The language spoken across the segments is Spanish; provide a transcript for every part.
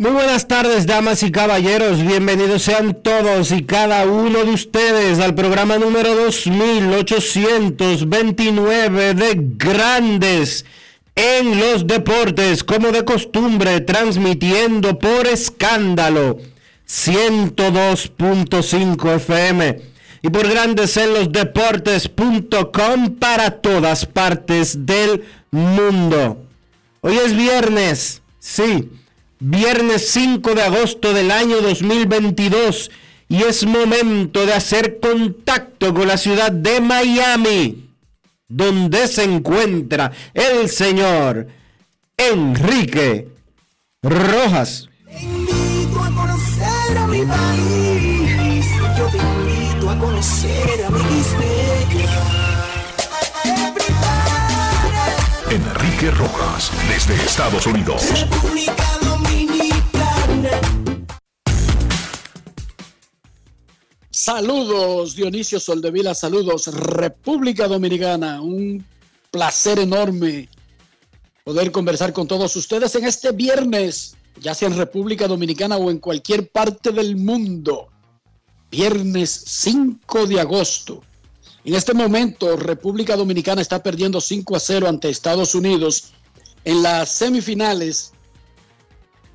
Muy buenas tardes, damas y caballeros. Bienvenidos sean todos y cada uno de ustedes al programa número 2829 de Grandes en los Deportes, como de costumbre, transmitiendo por escándalo 102.5 FM y por Grandes en los Deportes.com para todas partes del mundo. Hoy es viernes, sí viernes 5 de agosto del año 2022 y es momento de hacer contacto con la ciudad de Miami, donde se encuentra el señor Enrique Rojas. Te invito a conocer a mi país. Yo te invito a conocer a mi Enrique Rojas, desde Estados Unidos. República Dominicana. Saludos, Dionisio Soldevila, saludos, República Dominicana. Un placer enorme poder conversar con todos ustedes en este viernes, ya sea en República Dominicana o en cualquier parte del mundo. Viernes 5 de agosto. En este momento, República Dominicana está perdiendo 5 a 0 ante Estados Unidos en las semifinales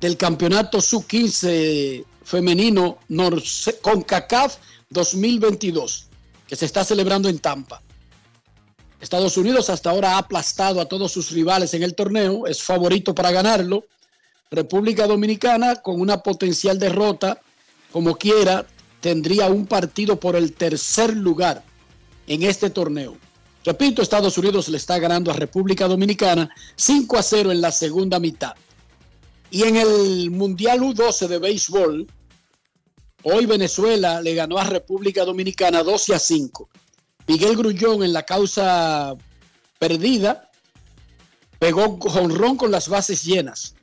del campeonato sub-15 femenino Norce- CONCACAF 2022, que se está celebrando en Tampa. Estados Unidos hasta ahora ha aplastado a todos sus rivales en el torneo, es favorito para ganarlo. República Dominicana, con una potencial derrota, como quiera, tendría un partido por el tercer lugar en este torneo. Repito, Estados Unidos le está ganando a República Dominicana 5 a 0 en la segunda mitad. Y en el Mundial U12 de béisbol, hoy Venezuela le ganó a República Dominicana 12 a 5. Miguel Grullón en la causa perdida pegó jonrón con las bases llenas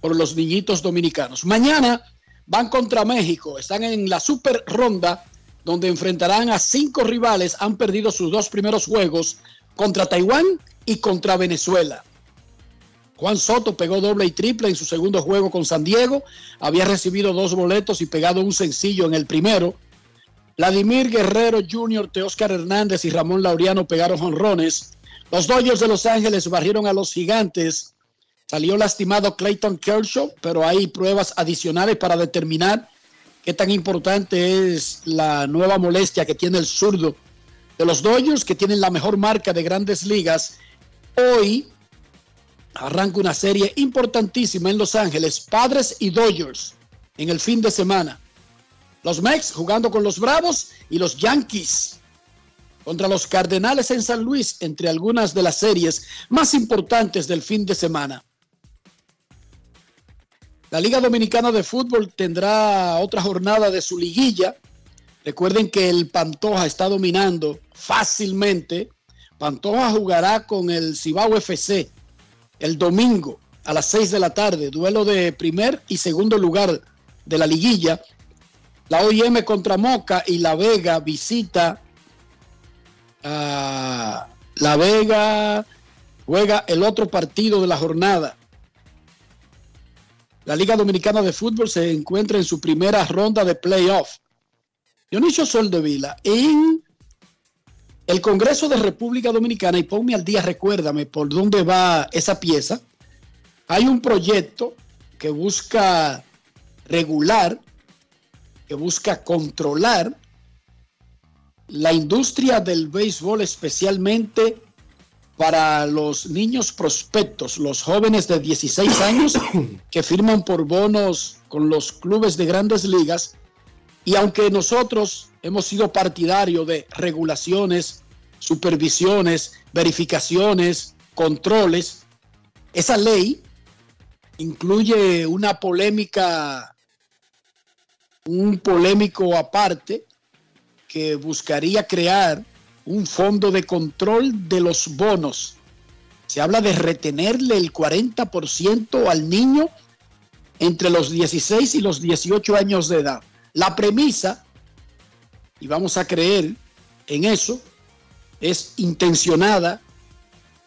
por los niñitos dominicanos. Mañana van contra México, están en la super ronda donde enfrentarán a cinco rivales, han perdido sus dos primeros juegos contra Taiwán y contra Venezuela. Juan Soto pegó doble y triple en su segundo juego con San Diego, había recibido dos boletos y pegado un sencillo en el primero. Vladimir Guerrero Jr., Teóscar Hernández y Ramón Laureano pegaron jonrones. Los Dodgers de Los Ángeles barrieron a los gigantes. Salió lastimado Clayton Kershaw, pero hay pruebas adicionales para determinar qué tan importante es la nueva molestia que tiene el zurdo de los Dodgers, que tienen la mejor marca de grandes ligas. Hoy arranca una serie importantísima en Los Ángeles, Padres y Dodgers, en el fin de semana. Los Mex jugando con los Bravos y los Yankees contra los Cardenales en San Luis, entre algunas de las series más importantes del fin de semana. La Liga Dominicana de Fútbol tendrá otra jornada de su liguilla. Recuerden que el Pantoja está dominando fácilmente. Pantoja jugará con el Cibao FC el domingo a las 6 de la tarde, duelo de primer y segundo lugar de la liguilla. La OIM contra Moca y La Vega visita Ah, la Vega juega el otro partido de la jornada. La Liga Dominicana de Fútbol se encuentra en su primera ronda de playoff. Dionisio Soldevila, en el Congreso de República Dominicana, y ponme al día, recuérdame por dónde va esa pieza, hay un proyecto que busca regular, que busca controlar la industria del béisbol, especialmente para los niños prospectos, los jóvenes de 16 años que firman por bonos con los clubes de grandes ligas. Y aunque nosotros hemos sido partidarios de regulaciones, supervisiones, verificaciones, controles, esa ley incluye una polémica, un polémico aparte que buscaría crear un fondo de control de los bonos. Se habla de retenerle el 40% al niño entre los 16 y los 18 años de edad. La premisa, y vamos a creer en eso, es intencionada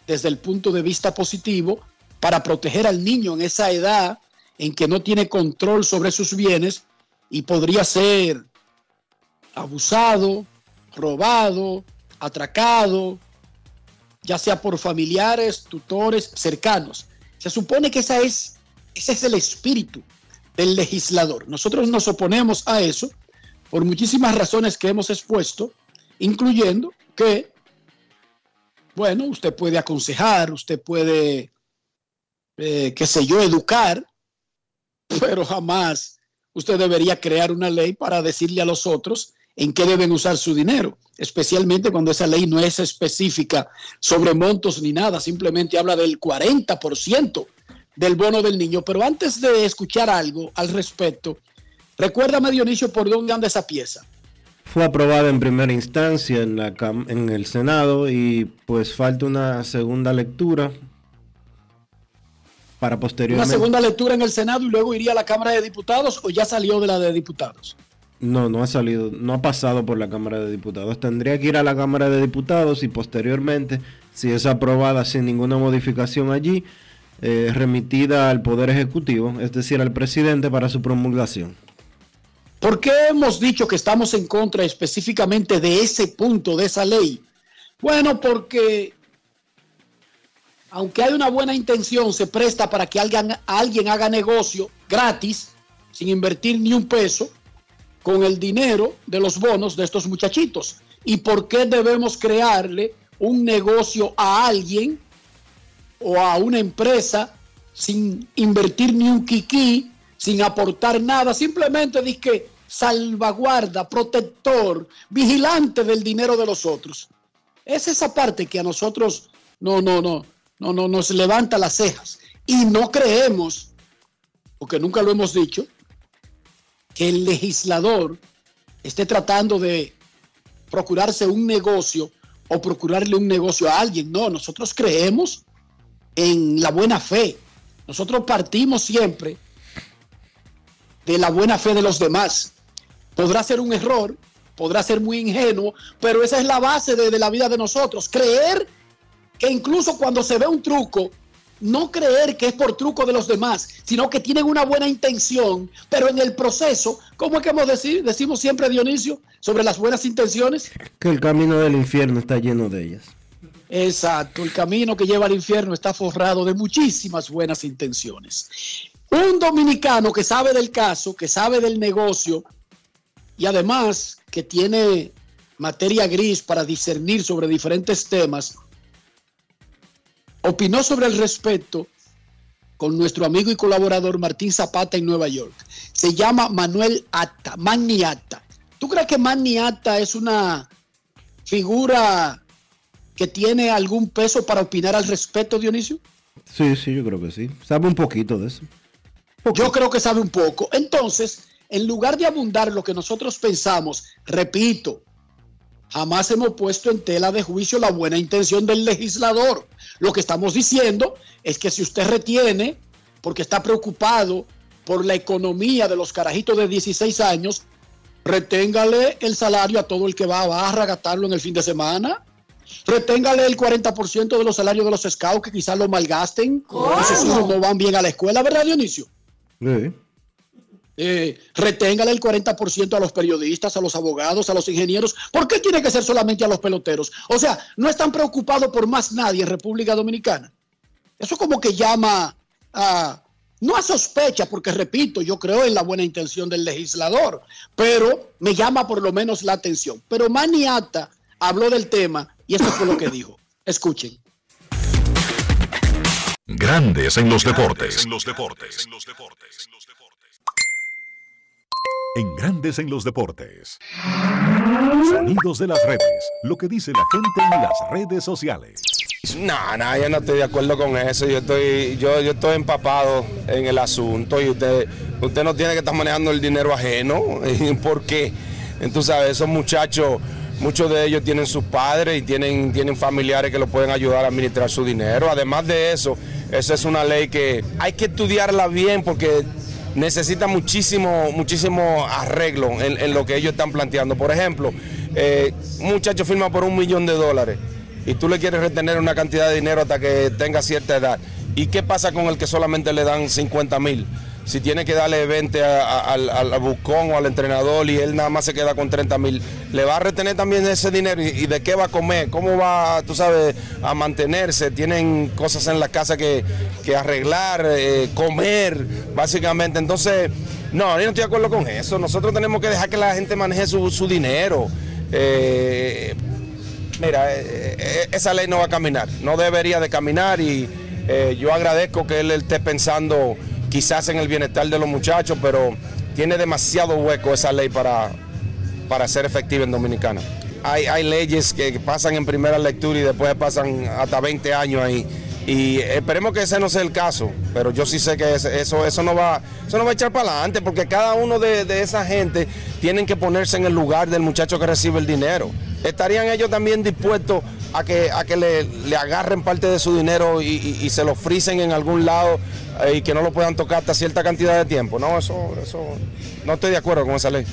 desde el punto de vista positivo para proteger al niño en esa edad en que no tiene control sobre sus bienes y podría ser abusado, robado, atracado, ya sea por familiares, tutores, cercanos. Se supone que esa es, ese es el espíritu del legislador. Nosotros nos oponemos a eso por muchísimas razones que hemos expuesto, incluyendo que, bueno, usted puede aconsejar, usted puede, eh, qué sé yo, educar, pero jamás usted debería crear una ley para decirle a los otros en qué deben usar su dinero, especialmente cuando esa ley no es específica sobre montos ni nada, simplemente habla del 40% del bono del niño. Pero antes de escuchar algo al respecto, recuérdame Dionisio por dónde anda esa pieza. Fue aprobada en primera instancia en, la, en el Senado y pues falta una segunda lectura para posteriormente. Una segunda lectura en el Senado y luego iría a la Cámara de Diputados o ya salió de la de Diputados. No, no ha salido, no ha pasado por la Cámara de Diputados. Tendría que ir a la Cámara de Diputados y posteriormente, si es aprobada sin ninguna modificación allí, eh, remitida al Poder Ejecutivo, es decir, al presidente para su promulgación. ¿Por qué hemos dicho que estamos en contra específicamente de ese punto de esa ley? Bueno, porque aunque hay una buena intención, se presta para que alguien, alguien haga negocio gratis, sin invertir ni un peso, con el dinero de los bonos de estos muchachitos. ¿Y por qué debemos crearle un negocio a alguien o a una empresa sin invertir ni un kiki, sin aportar nada? Simplemente dice que salvaguarda, protector, vigilante del dinero de los otros. Es esa parte que a nosotros no, no, no, no, no nos levanta las cejas. Y no creemos, porque nunca lo hemos dicho, que el legislador esté tratando de procurarse un negocio o procurarle un negocio a alguien. No, nosotros creemos en la buena fe. Nosotros partimos siempre de la buena fe de los demás. Podrá ser un error, podrá ser muy ingenuo, pero esa es la base de, la vida de nosotros. Creer que incluso cuando se ve un truco, no creer que es por truco de los demás, sino que tienen una buena intención, pero en el proceso, ¿cómo es que hemos decir? decimos siempre, Dionisio, sobre las buenas intenciones? Que el camino del infierno está lleno de ellas. Exacto, el camino que lleva al infierno está forrado de muchísimas buenas intenciones. Un dominicano que sabe del caso, que sabe del negocio y además que tiene materia gris para discernir sobre diferentes temas, opinó sobre el respeto con nuestro amigo y colaborador Martín Zapata en Nueva York. Se llama Manuel Atta, Manny Atta. ¿Tú crees que Manny Atta es una figura que tiene algún peso para opinar al respecto, Dionisio? Sí, sí, yo creo que sí. Sabe un poquito de eso. Yo creo que sabe un poco. Entonces, en lugar de abundar lo que nosotros pensamos, repito, Jamás hemos puesto en tela de juicio la buena intención del legislador. Lo que estamos diciendo es que si usted retiene, porque está preocupado por la economía de los carajitos de 16 años, reténgale el salario a todo el que va a barra a gastarlo en el fin de semana. Reténgale el 40% de los salarios de los scouts que quizás lo malgasten. Esos hijos no van bien a la escuela, ¿verdad, Dionisio? Sí. Eh, reténgale el 40% a los periodistas, a los abogados, a los ingenieros. ¿Por qué tiene que ser solamente a los peloteros? O sea, no están preocupados por más nadie en República Dominicana. Eso como que llama a, no a sospecha, porque repito, yo creo en la buena intención del legislador, pero me llama por lo menos la atención. Pero Maniata habló del tema y esto fue lo que dijo. Escuchen. Grandes en los deportes. En los deportes. En Grandes en los deportes. Sonidos de las redes. Lo que dice la gente en las redes sociales. No, no, yo no estoy de acuerdo con eso. Yo estoy, yo, yo estoy empapado en el asunto y usted, usted no tiene que estar manejando el dinero ajeno. ¿Por qué? Entonces, ¿sabes? esos muchachos, muchos de ellos tienen sus padres y tienen, tienen familiares que los pueden ayudar a administrar su dinero. Además de eso, esa es una ley que hay que estudiarla bien porque necesita muchísimo, muchísimo arreglo en, en lo que ellos están planteando. Por ejemplo, eh, un muchacho firma por un millón de dólares y tú le quieres retener una cantidad de dinero hasta que tenga cierta edad. ¿Y qué pasa con el que solamente le dan 50 mil? Si tiene que darle 20 a- a- al, al bucón o al entrenador y él nada más se queda con 30 mil, ¿le va a retener también ese dinero? ¿Y, de qué va a comer? ¿Cómo va, tú sabes, a mantenerse? Tienen cosas en la casa que, que arreglar, eh, comer, básicamente. Entonces, no, yo no estoy de acuerdo con eso. Nosotros tenemos que dejar que la gente maneje su, su dinero. Eh, Mira, eh, esa ley no va a caminar, no debería de caminar y yo agradezco que él esté pensando quizás en el bienestar de los muchachos, pero tiene demasiado hueco esa ley para, para ser efectiva en Dominicana. Hay, hay leyes que pasan en primera lectura y después pasan hasta 20 años ahí. Y esperemos que ese no sea el caso, pero yo sí sé que eso, eso, no, va, eso no va a echar para adelante, porque cada uno de, de esa gente tienen que ponerse en el lugar del muchacho que recibe el dinero. ¿Estarían ellos también dispuestos a que, a que le, le agarren parte de su dinero y, y- y se lo frisen en algún lado eh, y que no lo puedan tocar hasta cierta cantidad de tiempo? No, eso, eso no estoy de acuerdo con esa ley.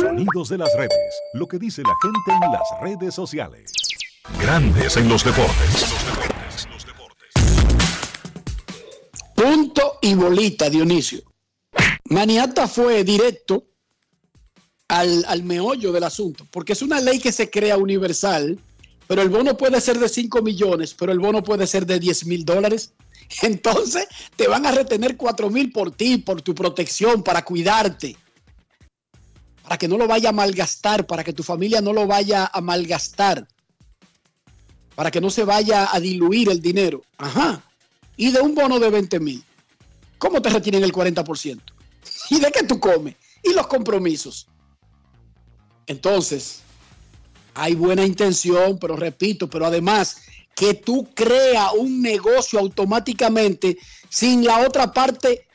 Sonidos de las redes. Lo que dice la gente en las redes sociales. Grandes en los deportes. Punto y bolita, Dionisio. Maniata fue directo al, al meollo del asunto, porque es una ley que se crea universal, pero el bono puede ser de 5 millones, pero el bono puede ser de 10 mil dólares. Entonces te van a retener 4 mil por ti, por tu protección, para cuidarte, para que no lo vaya a malgastar, para que tu familia no lo vaya a malgastar, para que no se vaya a diluir el dinero. Ajá y de un bono de 20 mil, ¿cómo te retienen el 40%? ¿Y de qué tú comes? Y los compromisos. Entonces, hay buena intención, pero repito, pero además que tú creas un negocio automáticamente sin la otra parte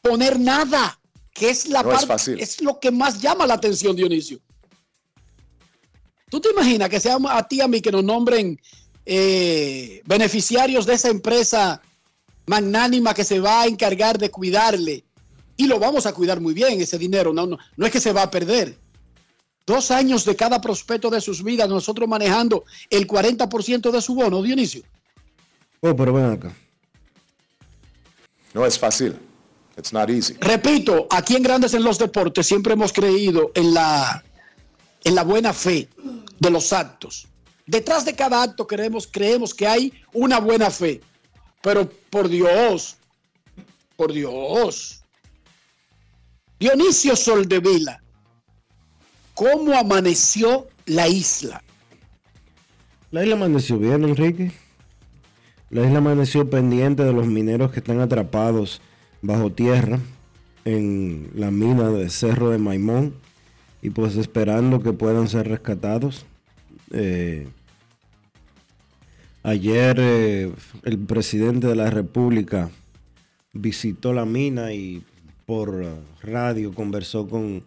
poner nada, que es la No es parte, fácil. es lo que más llama la atención, Dionisio. ¿Tú te imaginas que sea a ti y a mí que nos nombren eh, beneficiarios de esa empresa magnánima que se va a encargar de cuidarle? Y lo vamos a cuidar muy bien, ese dinero. No, no, no es que se va a perder. Dos años de cada prospecto de sus vidas, nosotros manejando el 40% de su bono, Dionisio. Oh, pero ven acá. No es fácil. It's not easy. Repito, aquí en Grandes en los Deportes siempre hemos creído en la, en la buena fe de los actos. Detrás de cada acto creemos, creemos que hay una buena fe. Pero por Dios, por Dios. Dionisio Soldevila, ¿cómo amaneció la isla? La isla amaneció bien, Enrique. La isla amaneció pendiente de los mineros que están atrapados bajo tierra en la mina de Cerro de Maimón y pues esperando que puedan ser rescatados. Eh, ayer eh, el presidente de la República visitó la mina y por radio conversó con,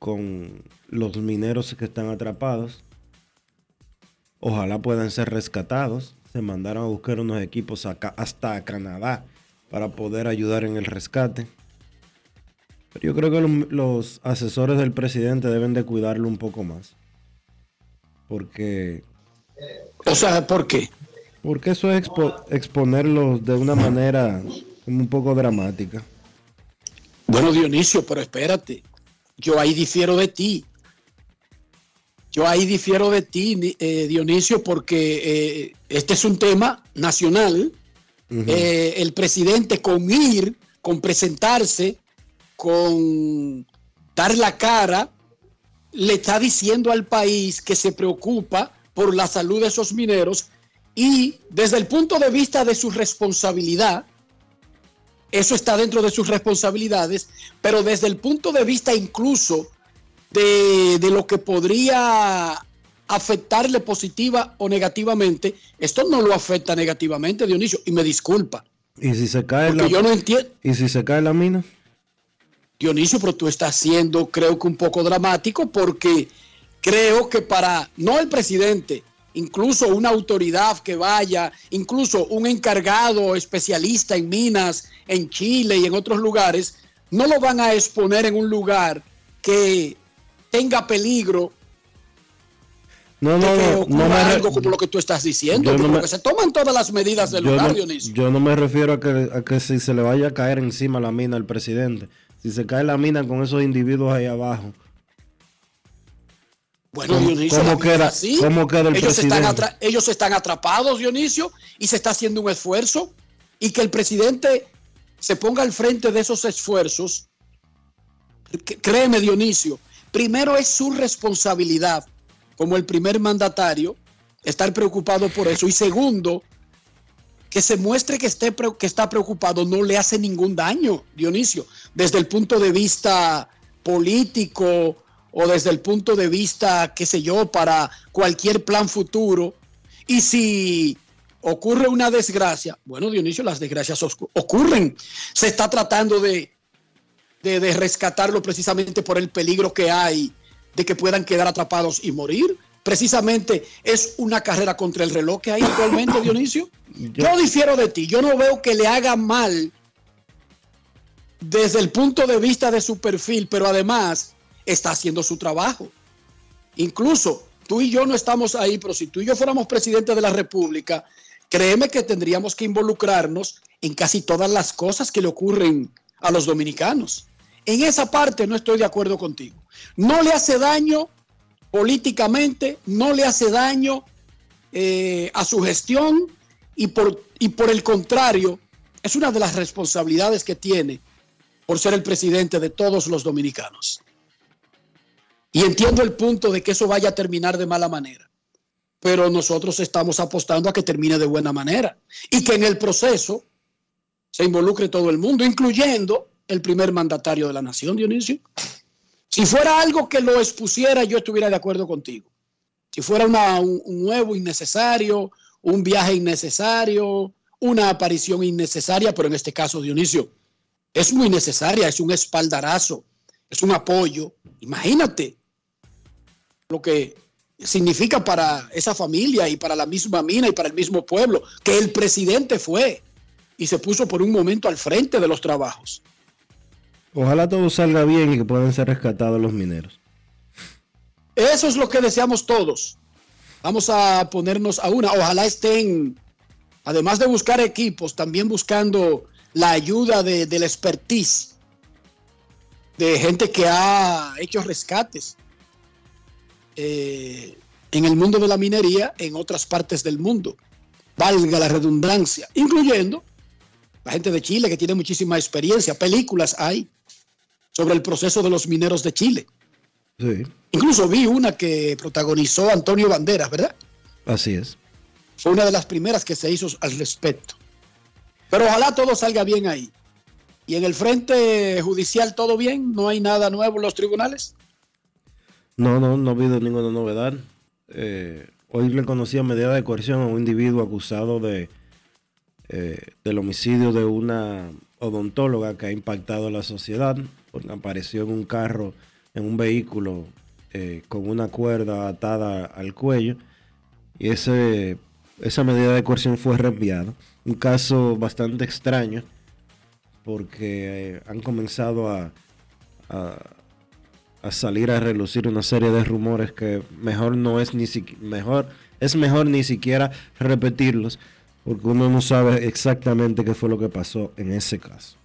con los mineros que están atrapados. Ojalá puedan ser rescatados. Se mandaron a buscar unos equipos acá, hasta Canadá para poder ayudar en el rescate. Pero yo creo que los, los asesores del presidente deben de cuidarlo un poco más. porque, O sea, ¿por qué? porque eso es expo- exponerlos de una manera un poco dramática. Bueno, Dionisio, pero espérate. Yo ahí difiero de ti. Yo ahí difiero de ti, eh, Dionisio, porque eh, este es un tema nacional. Eh, el presidente con ir, con presentarse, con dar la cara, le está diciendo al país que se preocupa por la salud de esos mineros y desde el punto de vista de su responsabilidad, eso está dentro de sus responsabilidades, pero desde el punto de vista incluso de, de lo que podría afectarle positiva o negativamente, esto no lo afecta negativamente, Dionisio, y me disculpa, Y si se cae la, yo no entiendo. y si se cae la mina, Dionisio, pero tú estás siendo, creo que un poco dramático, porque creo que para, no el presidente, incluso una autoridad que vaya, incluso un encargado especialista en minas en Chile y en otros lugares, no lo van a exponer en un lugar que tenga peligro no, no, no, no me algo como lo que tú estás diciendo, no porque me- se toman todas las medidas del yo lugar, no, Dionisio. yo no me refiero a que, a que si se le vaya a caer encima la mina al presidente. Si se cae la mina con esos individuos ahí abajo, Bueno, ¿Cómo- Dionisio, cómo queda- así. cómo queda el ellos están, presidente? atra- ellos están atrapados, Dionisio, y se está haciendo un esfuerzo. Y que el presidente se ponga al frente de esos esfuerzos, créeme, Dionisio, primero es su responsabilidad como el primer mandatario estar preocupado por eso. Y segundo, que se muestre que, esté, que está preocupado no le hace ningún daño, Dionisio, desde el punto de vista político o desde el punto de vista, qué sé yo, para cualquier plan futuro. Y si ocurre una desgracia, bueno, Dionisio, las desgracias ocurren. Se está tratando de, de, de rescatarlo precisamente por el peligro que hay de que puedan quedar atrapados y morir. Precisamente es una carrera contra el reloj que hay actualmente, Dionisio. Yo difiero de ti. Yo no veo que le haga mal desde el punto de vista de su perfil, pero además está haciendo su trabajo. Incluso tú y yo no estamos ahí, pero si tú y yo fuéramos presidente de la República, créeme que tendríamos que involucrarnos en casi todas las cosas que le ocurren a los dominicanos. En esa parte no estoy de acuerdo contigo. No le hace daño políticamente, no le hace daño eh, a su gestión y por, y por el contrario, es una de las responsabilidades que tiene por ser el presidente de todos los dominicanos. Y entiendo el punto de que eso vaya a terminar de mala manera, pero nosotros estamos apostando a que termine de buena manera y que en el proceso se involucre todo el mundo, incluyendo el primer mandatario de la nación, Dionisio. Si fuera algo que lo expusiera, yo estuviera de acuerdo contigo. Si fuera un, un nuevo innecesario, un viaje innecesario, una aparición innecesaria, pero en este caso, Dionisio, es muy necesaria, es un espaldarazo, es un apoyo. Imagínate lo que significa para esa familia y para la misma mina y para el mismo pueblo, que el presidente fue y se puso por un momento al frente de los trabajos. ojalá todo salga bien y que puedan ser rescatados los mineros. Eso es lo que deseamos todos. Vamos a ponernos a una. Ojalá estén, además de buscar equipos, también buscando la ayuda de, del expertise de gente que ha hecho rescates eh, en el mundo de la minería en otras partes del mundo. Valga la redundancia, incluyendo la gente de Chile que tiene muchísima experiencia. Películas hay sobre el proceso de los mineros de Chile. Sí, Incluso vi una que protagonizó Antonio Banderas, ¿verdad? así es. Fue una de las primeras que se hizo al respecto. Pero ojalá todo salga bien ahí. Y en el frente judicial todo bien, no hay nada nuevo en los tribunales. No, no, no ha habido ninguna novedad. Eh, hoy le conocía medida de coerción a un individuo acusado de eh, del homicidio de una odontóloga que ha impactado a la sociedad, porque apareció en un carro, en un vehículo eh, con una cuerda atada al cuello y ese, esa medida de coerción fue reenviada. Un caso bastante extraño porque han comenzado a a salir a relucir una serie de rumores que mejor no es ni siqui- mejor es mejor ni siquiera repetirlos porque uno no sabe exactamente qué fue lo que pasó en ese caso.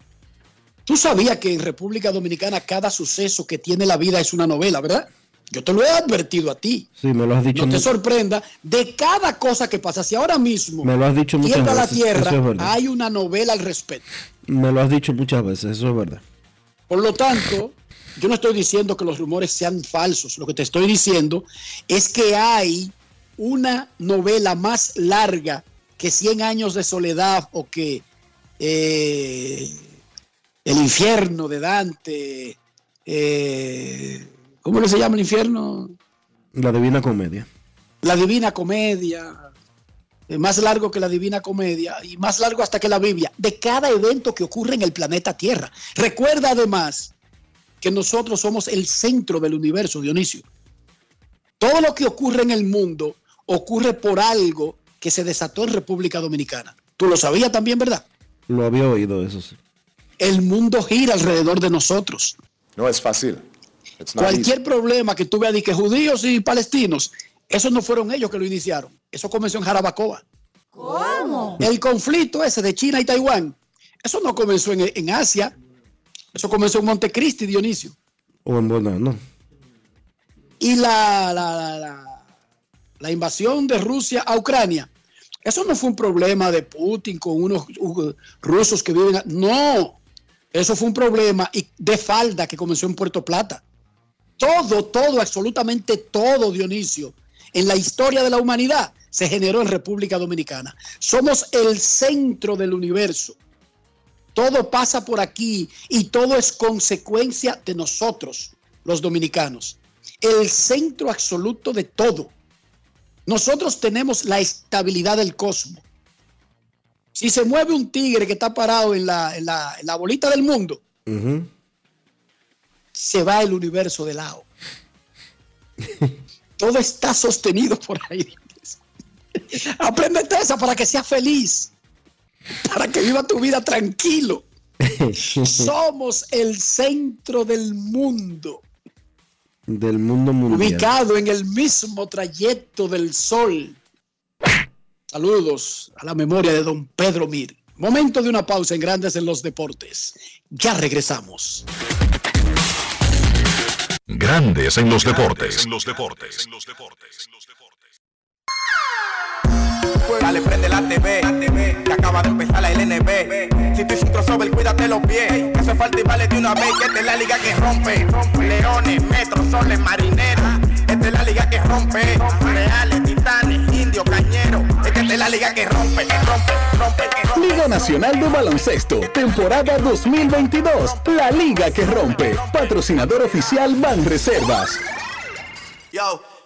Tú sabías que en República Dominicana cada suceso que tiene la vida es una novela, ¿verdad? Yo te lo he advertido a ti. Sí, me lo has dicho No te sorprenda de cada cosa que pasa. Si ahora mismo Me lo has dicho muchas tiembla la tierra, es hay una novela al respecto. me lo has dicho muchas veces, eso es verdad. Por lo tanto, yo no estoy diciendo que los rumores sean falsos. Lo que te estoy diciendo es que hay una novela más larga que 100 años de soledad o que eh, el infierno de Dante. eh, ¿Cómo le se llama el infierno? La Divina Comedia. La Divina Comedia. eh, Más largo que la Divina Comedia y más largo hasta que la Biblia, de cada evento que ocurre en el planeta Tierra. Recuerda además que nosotros somos el centro del universo, Dionisio. Todo lo que ocurre en el mundo ocurre por algo que se desató en República Dominicana. Tú lo sabías también, ¿verdad? Lo había oído, eso sí. El mundo gira alrededor de nosotros. No es fácil. It's not Cualquier easy. problema que tú veas de que judíos y palestinos, esos no fueron ellos que lo iniciaron. Eso comenzó en Jarabacoa. ¿Cómo? El conflicto ese de China y Taiwán, eso no comenzó en, en Asia. Eso comenzó en Montecristi, Dionisio. O en Bonano. Y la, la, la, la- invasión de Rusia a Ucrania, eso no fue un problema de Putin con unos uh, rusos que viven. no, eso fue un problema y- de falda que comenzó en Puerto Plata. Todo, todo, absolutamente todo, Dionisio, en la historia de la humanidad se generó en República Dominicana. Somos el centro del universo. Todo pasa por aquí y todo es consecuencia de nosotros, los dominicanos. El centro absoluto de todo. Nosotros tenemos la estabilidad del cosmos. Si se mueve un tigre que está parado en la, en la- en la bolita del mundo, se va el universo de lado. Todo está sostenido por ahí. Apréndete esa para que seas feliz, para que viva tu vida tranquilo. Somos el centro del mundo, Del mundo mundial. ubicado en el mismo trayecto del sol. Saludos a la memoria de don Pedro Mir. Momento de una pausa en Grandes en los Deportes. Ya regresamos. Grandes en los deportes. En los deportes. Dale, prende crossover, cuídate los pies. Que hace falta y vale de una vez. Que esta es la liga que rompe. Leones, metros, soles, marineros. Esta es la liga que rompe. Reales, titanes, indios, cañeros. Esta es la liga que rompe, que rompe, rompe, que rompe. Liga Nacional de Baloncesto, temporada 2022. La liga que rompe. Patrocinador oficial Banreservas. Yo,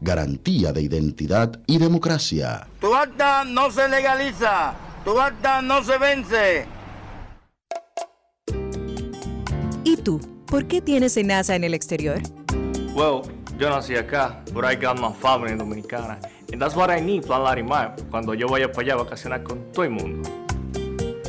Garantía de identidad y democracia. Tu acta no se legaliza, tu acta no se vence. ¿Y tú? ¿Por qué tienes NASA en el exterior? Well, yo nací acá, but I got my family dominicana. And that's what I need, Plan Larimar, cuando yo vaya para allá a vacacionar con todo el mundo.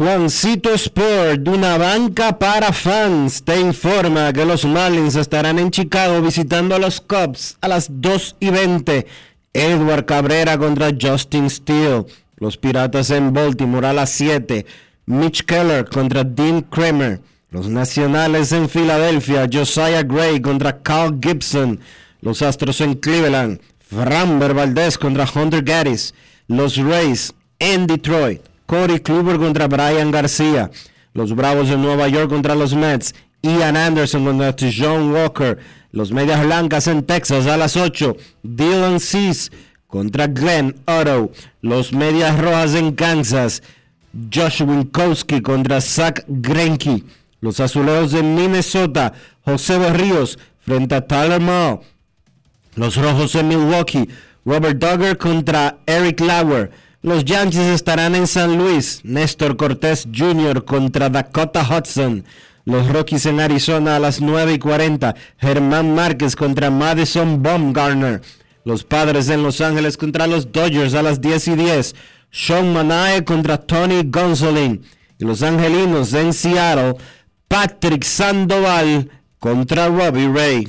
Juancito Sport, una banca para fans, te informa que los Marlins estarán en Chicago visitando a los Cubs a las 2 y 20. Edward Cabrera contra Justin Steele. Los Piratas en Baltimore a las 7. Mitch Keller contra Dean Kramer. Los Nacionales en Filadelfia, Josiah Gray contra Carl Gibson. Los Astros en Cleveland, Framber Valdez contra Hunter Gaddis. Los Rays en Detroit, Corey Kluber contra Brian García. Los Bravos de Nueva York contra los Mets. Ian Anderson contra John Walker. Los Medias Blancas en Texas a las 8. Dylan Cease contra Glenn Otto. Los Medias Rojas en Kansas. Josh Winkowski contra Zach Greinke. Los Azuleos de Minnesota. José Berríos frente a Tyler Mall. Los Rojos de Milwaukee. Robert Duggar contra Eric Lauer. Los Yankees estarán en San Luis. Néstor Cortés Jr. contra Dakota Hudson. Los Rockies en Arizona a las 9 y 40. Germán Márquez contra Madison Baumgartner. Los Padres en Los Ángeles contra los Dodgers a las 10 y 10. Sean Manae contra Tony Gonsolin. Y los Angelinos en Seattle. Patrick Sandoval contra Robbie Ray.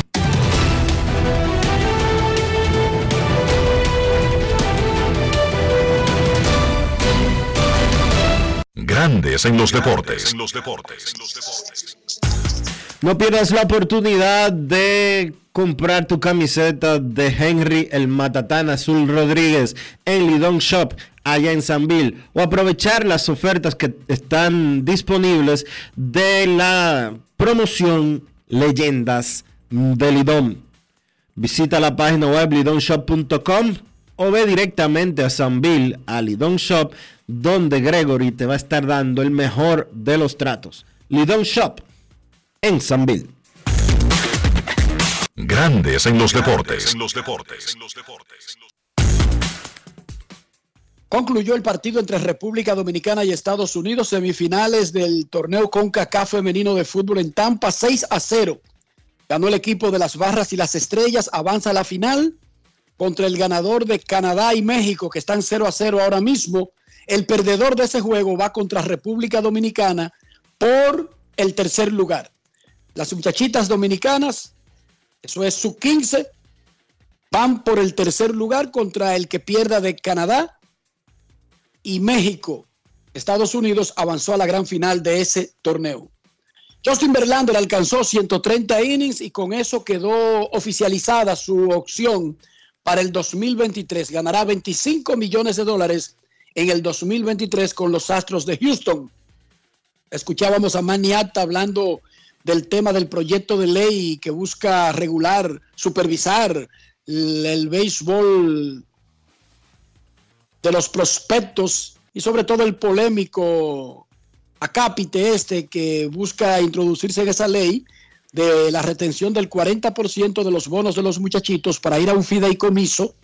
Grandes en los deportes. No pierdas la oportunidad de comprar tu camiseta de Henry el Matatán Azul Rodríguez en Lidón Shop allá en Sanville o aprovechar las ofertas que están disponibles de la promoción Leyendas de Lidón. Visita la página web lidonshop.com o ve directamente a Sanville, a Lidón Shop, donde Gregory te va a estar dando el mejor de los tratos. Lidón Shop en Sanville. Grandes en los deportes. Concluyó el partido entre República Dominicana y Estados Unidos, semifinales del torneo CONCACAF femenino de fútbol en Tampa, 6 a 0. Ganó el equipo de las Barras y las Estrellas, avanza a la final contra el ganador de Canadá y México, que están 0 a 0 ahora mismo. El perdedor de ese juego va contra República Dominicana por el tercer lugar. Las muchachitas dominicanas, eso es su 15, van por el tercer lugar contra el que pierda de Canadá y México. Estados Unidos avanzó a la gran final de ese torneo. Justin Verlander alcanzó 130 innings y con eso quedó oficializada su opción para el 2023. Ganará 25 millones de dólares en el 2023 con los Astros de Houston. Escuchábamos a Maniata hablando del tema del proyecto de ley que busca regular, supervisar el, béisbol de los prospectos y sobre todo el polémico acápite este que busca introducirse en esa ley de la retención del 40% de los bonos de los muchachitos para ir a un fideicomiso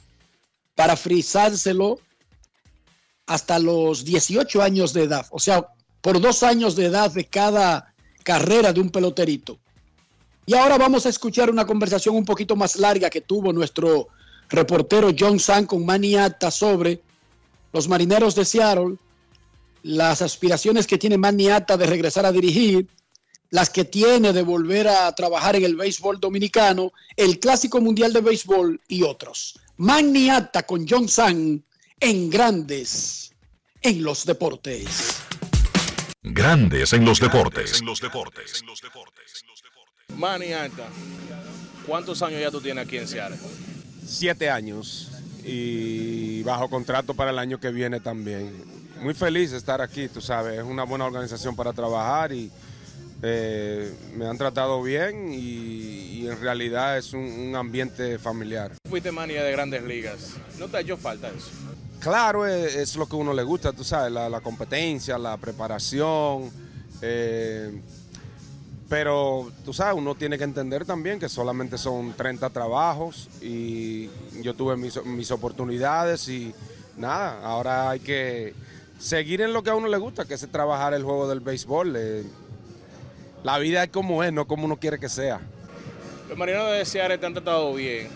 para frizárselo hasta los 18 años de edad, o sea, por dos años de edad de cada carrera de un peloterito. Y ahora vamos a escuchar una conversación un poquito más larga que tuvo nuestro reportero John San con Maniata sobre los marineros de Seattle, las aspiraciones que tiene Maniata de regresar a dirigir, las que tiene de volver a trabajar en el béisbol dominicano, el Clásico Mundial de Béisbol y otros. Magni Acta con John San en Grandes en los Deportes. Grandes en los deportes. Manny Alta, ¿cuántos años ya tú tienes aquí en Seattle? Siete años y bajo contrato para el año que viene también. Muy feliz de estar aquí, tú sabes, es una buena organización para trabajar y eh, me han tratado bien y, y en realidad es un, un ambiente familiar. Fuiste manía de grandes ligas. ¿No te ha hecho falta eso? Claro, es, lo que a uno le gusta, tú sabes, la, competencia, la preparación. eh, pero tú sabes, uno tiene que entender también que solamente son 30 trabajos y yo tuve mis, oportunidades y nada, ahora hay que seguir en lo que a uno le gusta, que es trabajar el juego del béisbol. eh. la vida es como es, no como uno quiere que sea. Los marineros de Seattle te han tratado bien,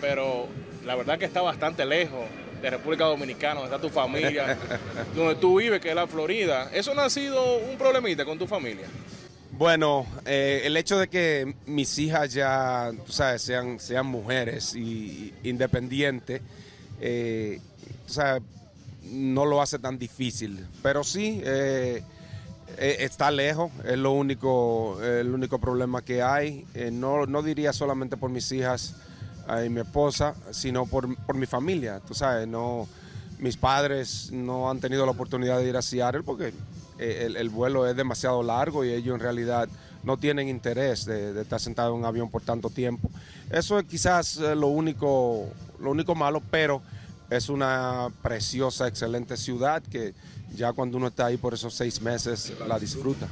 pero la verdad que está bastante lejos de República Dominicana, donde está tu familia, donde tú vives, que es la Florida. ¿Eso no ha sido un problemita con tu familia? Bueno, eh, el hecho de que mis hijas ya, sabes, sean, sean mujeres y, independientes, eh, sabes, no lo hace tan difícil. Pero sí, eh, está lejos, es lo único, el único problema que hay. No, no diría solamente por mis hijas y mi esposa, sino por, por mi familia. Tú sabes, no, mis padres no han tenido la oportunidad de ir a Seattle porque eh, el, el vuelo es demasiado largo y ellos en realidad no tienen interés de, de estar sentado en un avión por tanto tiempo. Eso es quizás eh, lo único, lo único malo, pero es una preciosa, excelente ciudad que ya cuando uno está ahí por esos seis meses la disfruta.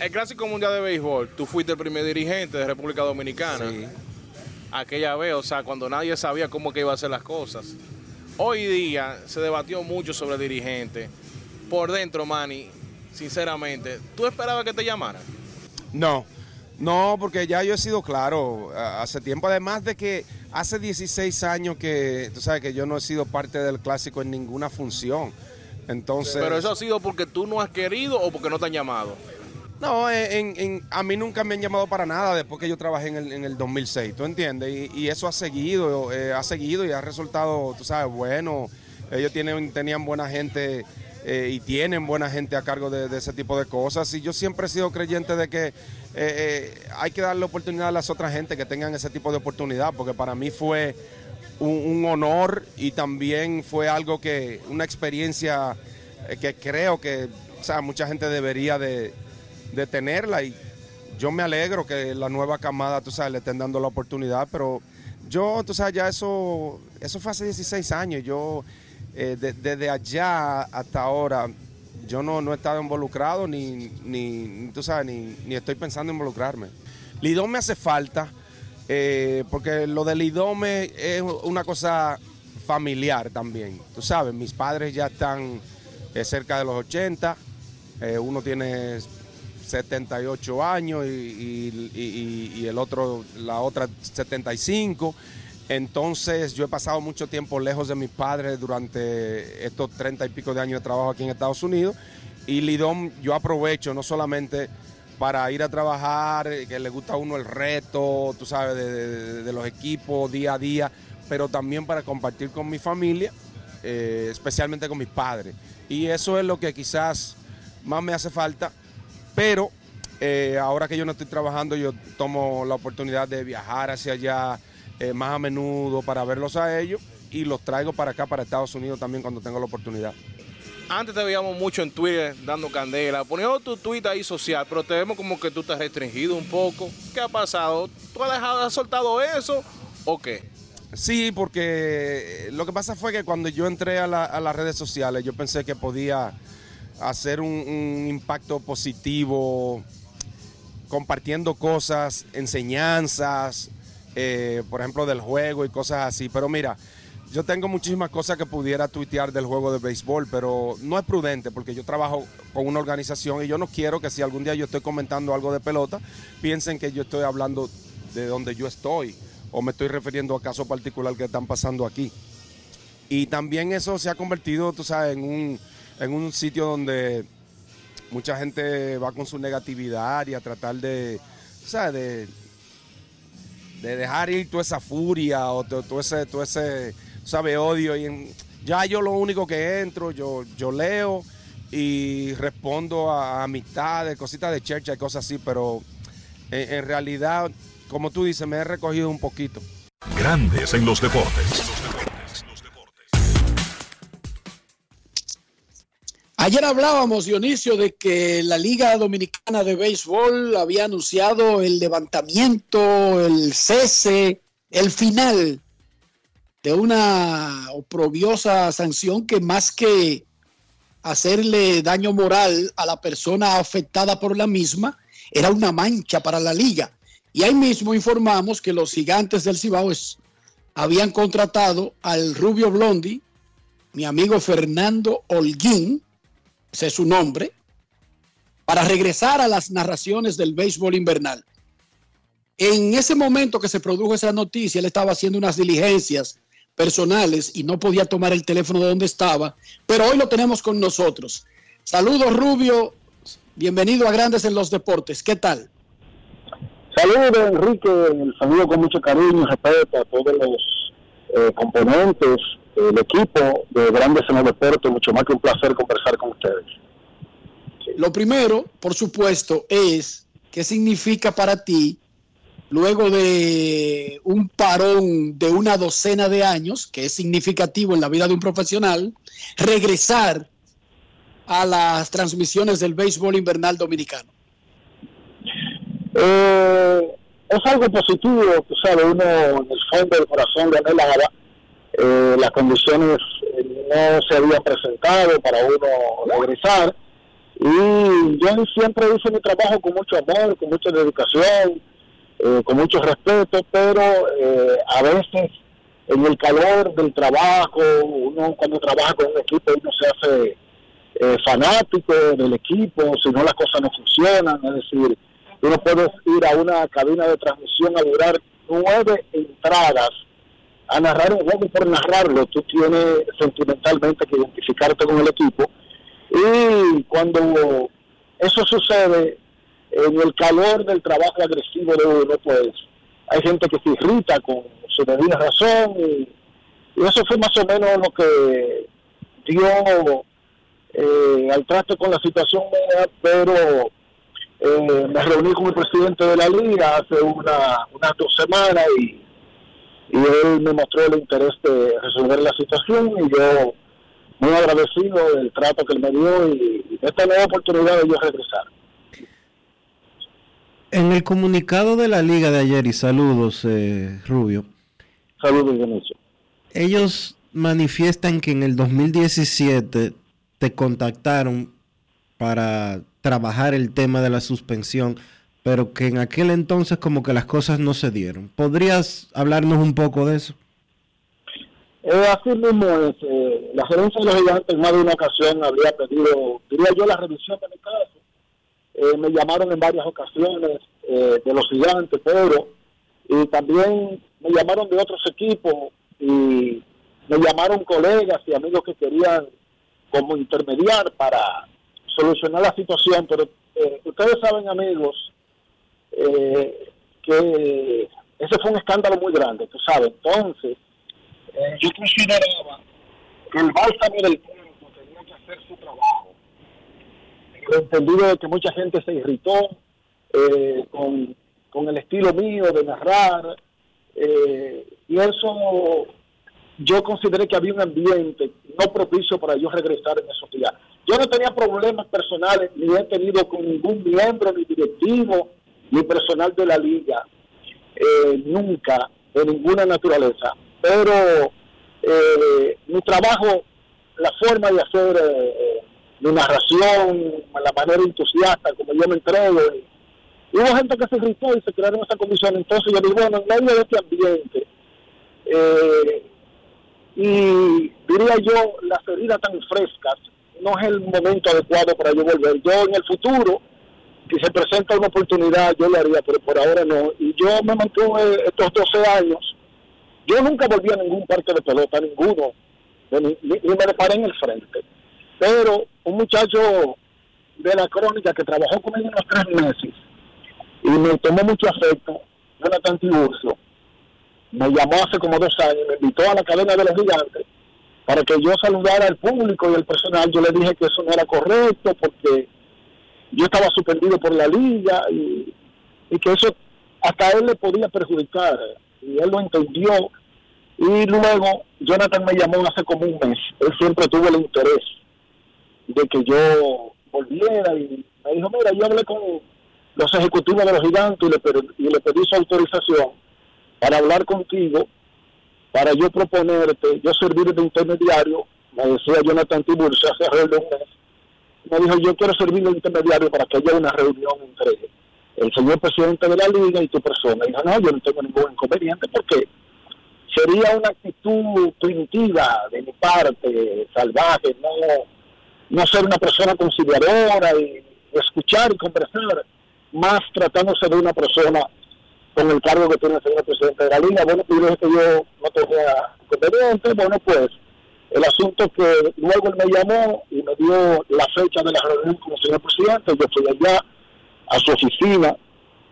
El Clásico Mundial de Béisbol, tú fuiste el primer dirigente de República Dominicana. Aquella vez, o sea, cuando nadie sabía cómo que iba a hacer las cosas. Hoy día se debatió mucho sobre dirigente. Por dentro, Manny, sinceramente, ¿tú esperabas que te llamaran? No, no, porque ya yo he sido claro hace tiempo, además de que hace 16 años que, tú sabes que yo no he sido parte del clásico en ninguna función. Entonces... Pero eso ha sido porque tú no has querido o porque no te han llamado. No, en, en- a mí nunca me han llamado para nada después que yo trabajé en el, en el 2006, ¿tú entiendes? Y, eso ha seguido, eh, ha seguido y ha resultado, tú sabes, bueno. Ellos tienen, tenían buena gente eh, y tienen buena gente a cargo de, ese tipo de cosas. Y yo siempre he sido creyente de que eh, hay que darle oportunidad a las otras gente que tengan ese tipo de oportunidad, porque para mí fue un, un honor y también fue algo que, una experiencia que creo que, o sea, mucha gente debería de, de tenerla y yo me alegro que la nueva camada, tú sabes, le estén dando la oportunidad, pero yo, tú sabes, ya eso, eso fue hace 16 años, yo eh, de- desde allá hasta ahora, yo no, no he estado involucrado ni, ni, tú sabes, ni, ni estoy pensando en involucrarme. Lidón me hace falta, eh, porque lo del Lidome es una cosa familiar también. Tú sabes, mis padres ya están eh, cerca de los 80, eh, uno tiene 78 años y, y- el otro, la otra 75. Entonces yo he pasado mucho tiempo lejos de mis padres durante estos 30 y pico de años de trabajo aquí en Estados Unidos. Y Lidón yo aprovecho no solamente para ir a trabajar, que le gusta a uno el reto, tú sabes, de los equipos día a día, pero también para compartir con mi familia, eh, especialmente con mis padres. Y eso es lo que quizás más me hace falta, pero eh, ahora que yo no estoy trabajando, yo tomo la oportunidad de viajar hacia allá eh, más a menudo para verlos a ellos y los traigo para acá, para Estados Unidos también cuando tengo la oportunidad. Antes te veíamos mucho en Twitter dando candela, poniendo tu tweet ahí social, pero te vemos como que tú estás restringido un poco. ¿Qué ha pasado? ¿Tú has, dejado, has soltado eso o qué? Sí, porque lo que pasa fue que cuando yo entré a, la- a las redes sociales, yo pensé que podía hacer un, impacto positivo, compartiendo cosas, enseñanzas, eh, por ejemplo, del juego y cosas así. Pero mira, yo tengo muchísimas cosas que pudiera tuitear del juego de béisbol, pero no es prudente porque yo trabajo con una organización y yo no quiero que si algún día yo estoy comentando algo de pelota, piensen que yo estoy hablando de donde yo estoy o me estoy refiriendo a casos particular que están pasando aquí. Y también eso se ha convertido, tú sabes, en un, en un sitio donde mucha gente va con su negatividad y a tratar de, ¿sabes? De, de dejar ir toda esa furia o to- todo ese, todo ese, sabe, odio. Y ya yo lo único que entro, yo, yo leo y respondo a amistades, cositas de church y cosas así, pero en realidad, como tú dices, me he recogido un poquito. Grandes en los deportes. Ayer hablábamos, Dionisio, de que la Liga Dominicana de Béisbol había anunciado el levantamiento, el cese, el final de una oprobiosa sanción que más que hacerle daño moral a la persona afectada por la misma, era una mancha para la liga. Y ahí mismo informamos que los gigantes del Cibao habían contratado al Rubio Blondi, mi amigo Fernando Holguín, es su nombre, para regresar a las narraciones del béisbol invernal. En ese momento que se produjo esa noticia, él estaba haciendo unas diligencias personales y no podía tomar el teléfono de donde estaba, pero hoy lo tenemos con nosotros. Saludos Rubio, bienvenido a Grandes en los Deportes, ¿qué tal? Saludos, Enrique. Saludo con mucho cariño respeto a todos los eh, componentes del equipo de Grandes en los Deportes. Mucho más que un placer conversar con ustedes. Lo primero, por supuesto, es qué significa para ti, luego de un parón de una docena de años, que es significativo en la vida de un profesional, regresar a las transmisiones del béisbol invernal dominicano. Eh, es algo positivo, tú sabes, uno en el fondo del corazón de anhelaba. Eh, las condiciones eh, no se habían presentado para uno regresar. Y yo siempre hice mi trabajo con mucho amor, con mucha dedicación, eh, con mucho respeto, pero eh, a veces en el calor del trabajo, uno cuando trabaja con un equipo, uno se hace eh, fanático del equipo, si no las cosas no funcionan, es decir, uno puede ir a una cabina de transmisión a durar nueve entradas a narrar un juego por narrarlo, tú tienes sentimentalmente que identificarte con el equipo. Y cuando eso sucede en el calor del trabajo agresivo de uno, pues hay gente que se irrita con su debida razón y, y eso fue más o menos lo que dio eh, al traste con la situación pero eh, me reuní con el presidente de la liga hace una, unas dos semanas y, y él me mostró el interés de resolver la situación y yo muy agradecido del trato que él me dio y, esta nueva oportunidad de yo regresar. En el comunicado de la liga de ayer, y saludos, eh, Rubio, Saludos, Dionisio. ellos manifiestan que en el 2017 te contactaron para trabajar el tema de la suspensión, pero que en aquel entonces como que las cosas no se dieron. ¿Podrías hablarnos un poco de eso? Eh, así mismo es, eh, la gerencia de los gigantes en más de una ocasión habría pedido, diría yo, la revisión de mi caso. Eh, me llamaron en varias ocasiones eh, de los gigantes, pero y también me llamaron de otros equipos y me llamaron colegas y amigos que querían como intermediar para solucionar la situación, pero eh, ustedes saben amigos eh, que ese fue un escándalo muy grande, tú sabes, entonces eh, yo consideraba que el bálsamo del tiempo tenía que hacer su trabajo. El entendido de que mucha gente se irritó eh, con, con el estilo mío de narrar, eh, y eso yo consideré que había un ambiente no propicio para yo regresar en esos días. Yo no tenía problemas personales, ni he tenido con ningún miembro, ni directivo, ni personal de la liga, eh, nunca, de ninguna naturaleza. Pero eh, mi trabajo, la forma de hacer eh, mi narración, la manera entusiasta como yo me entrego, hubo gente que se irritó y se crearon esa condición. Entonces yo digo, bueno, en medio de este ambiente, eh, y diría yo, las heridas tan frescas, no es el momento adecuado para yo volver. Yo en el futuro, si se presenta una oportunidad, yo lo haría, pero por ahora no. Y yo me mantuve estos 12 años. Yo nunca volví a ningún parque de pelota, ninguno, ni, me le paré en el frente. Pero un muchacho de la crónica que trabajó conmigo unos tres meses y me tomó mucho afecto, Jonathan Tiburcio, me llamó hace como dos años, me invitó a la cadena de los gigantes para que yo saludara al público y al personal. Yo le dije que eso no era correcto porque yo estaba suspendido por la liga y, y que eso hasta él le podía perjudicar. Y él lo entendió. Y luego Jonathan me llamó hace como un mes. Él siempre tuvo el interés de que yo volviera y me dijo, mira, yo hablé con los ejecutivos de los gigantes y le, pedí- y le pedí su autorización para hablar contigo, para yo proponerte, yo servir de intermediario, me decía Jonathan Tiburcio hace alrededor de un mes, me dijo, yo quiero servir de intermediario para que haya una reunión entre el señor presidente de la liga y tu persona. Y dijo, no, yo no tengo ningún inconveniente porque sería una actitud primitiva de mi parte, salvaje, no, no ser una persona conciliadora y escuchar y conversar, más tratándose de una persona con el cargo que tiene el señor presidente de la liga. Bueno, dije que yo no tenía inconveniente, bueno, pues el asunto que luego él me llamó y me dio la fecha de la reunión con el señor presidente, yo fui allá a su oficina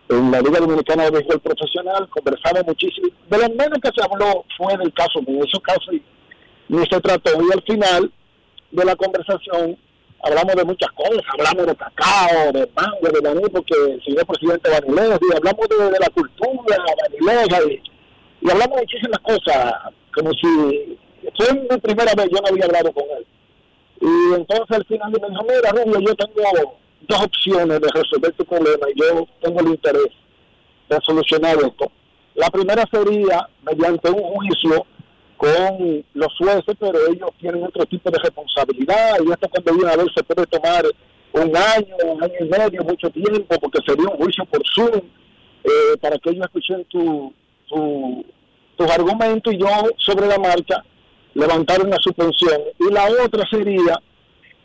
en la Liga Dominicana de Béisbol Profesional, conversamos muchísimo. De lo menos que se habló fue del caso mío, eso casi ni se trató. Y al final de la conversación hablamos de muchas cosas, hablamos de cacao, de mango, de maní, porque el señor presidente Banileja, y hablamos de, la cultura banileja, y, y hablamos de muchísimas cosas, como si fue mi primera vez, yo no había hablado con él. Y entonces al final me dijo, mira Rubio, yo tengo dos opciones de resolver tu problema y yo tengo el interés de solucionar esto. La primera sería mediante un juicio con los jueces, pero ellos tienen otro tipo de responsabilidad y esto cuando viene a ver se puede tomar un año, un año y medio, mucho tiempo, porque sería un juicio por Zoom, eh, para que ellos escuchen tu, tu- tus argumentos y yo sobre la marcha levantar una suspensión. Y la otra sería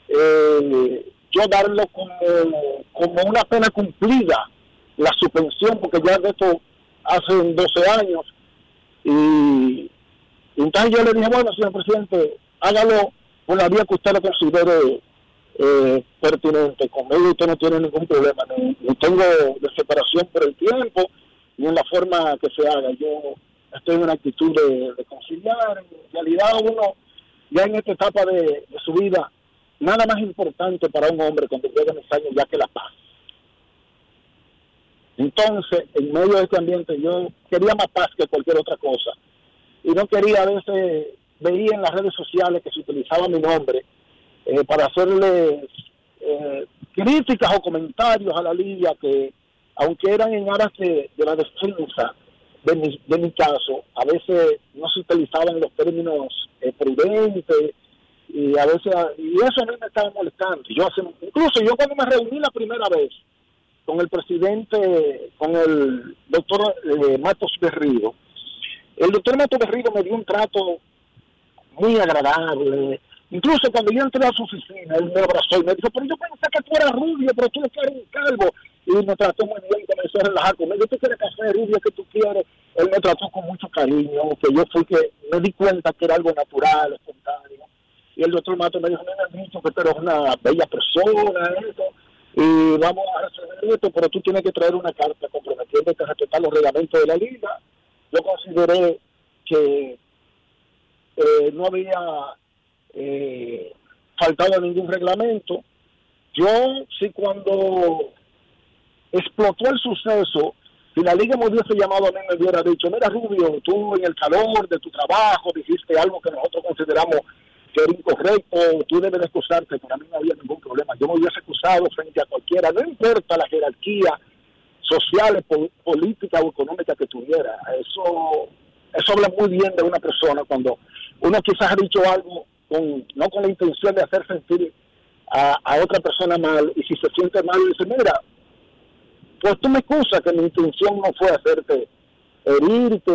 eh, yo darlo como, como una pena cumplida, la suspensión, porque ya de esto hace 12 años. Y, entonces yo le dije, bueno, señor presidente, hágalo por la vía que usted lo considere eh, pertinente. Conmigo usted no tiene ningún problema, ni, ni tengo desesperación por el tiempo, ni en la forma que se haga. Yo estoy en una actitud de, de conciliar. En realidad uno, ya en esta etapa de, su vida, nada más importante para un hombre cuando llega mis años ya que la paz. Entonces, en medio de este ambiente, yo quería más paz que cualquier otra cosa. Y no quería, a veces, veía en las redes sociales que se utilizaba mi nombre eh, para hacerle eh, críticas o comentarios a la liga que, aunque eran en aras de la defensa de mi, de mi caso, a veces no se utilizaban los términos eh, prudentes y a veces y eso a mí me estaba molestando. Yo hace, incluso yo cuando me reuní la primera vez con el presidente con el doctor eh, Matos Berrido el doctor Matos Berrido me dio un trato muy agradable. Incluso cuando yo entré a su oficina él me abrazó y me dijo pero yo pensé que tú eras rubio pero tú eres un calvo y me trató muy bien comenzó a relajar conmigo tú quieres café rubio que tú quieres él me trató con mucho cariño que yo fui que me di cuenta que era algo natural espontáneo y el doctor Mato me dijo, me han dicho que tú eres una bella persona, esto, y vamos a resolver esto, pero tú tienes que traer una carta comprometiéndote a respetar los reglamentos de la liga. Yo consideré que eh, no había eh, faltado ningún reglamento. Yo, sí, cuando explotó el suceso, si la liga me hubiese llamado a mí, me hubiera dicho, mira Rubio, tú en el calor de tu trabajo dijiste algo que nosotros consideramos que era incorrecto, tú debes de excusarte, para mí no había ningún problema. Yo me hubiese excusado frente a cualquiera, no importa la jerarquía social, po- política o económica que tuviera. Eso, eso habla muy bien de una persona cuando uno quizás ha dicho algo con, no con la intención de hacer sentir a, a otra persona mal, y si se siente mal, dice, mira, pues tú me excusas que mi intención no fue hacerte herirte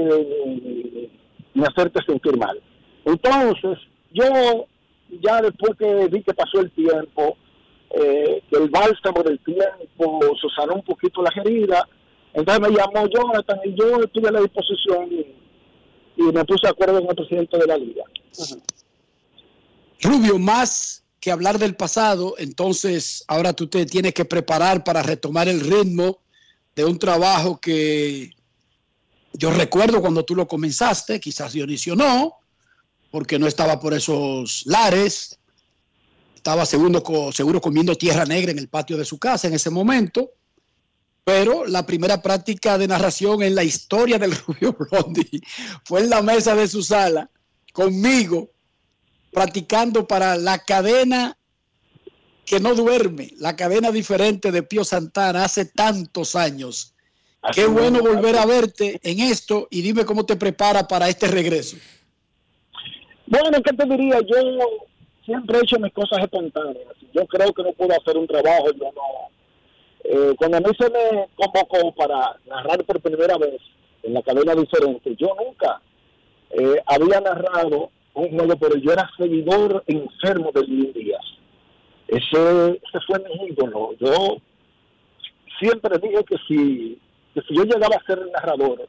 ni, hacerte sentir mal. Entonces, yo ya después que vi que pasó el tiempo, eh, que el bálsamo del tiempo sanó un poquito la herida, entonces me llamó Jonathan y yo estuve a la disposición y, y me puse de acuerdo con el presidente de la liga. Rubio, más que hablar del pasado, entonces ahora tú te tienes que preparar para retomar el ritmo de un trabajo que yo recuerdo cuando tú lo comenzaste, quizás Dionisio no, porque no estaba por esos lares, estaba seguro, seguro comiendo tierra negra en el patio de su casa en ese momento, pero la primera práctica de narración en la historia del Rubio Blondi fue en la mesa de su sala, conmigo, practicando para la cadena que no duerme, la cadena diferente de Pío Santana hace tantos años. Qué bueno volver a verte en esto y dime cómo te prepara para este regreso. Bueno, ¿qué te diría? Yo siempre he hecho mis cosas espontáneas. Yo creo que no puedo hacer un trabajo, yo no. Eh, cuando a mí se me convocó para narrar por primera vez en la cadena diferente, yo nunca eh, había narrado un juego, pero yo era seguidor enfermo de Luis Díaz. Ese, ese fue mi ídolo. Yo siempre dije que si, que si yo llegaba a ser el narrador,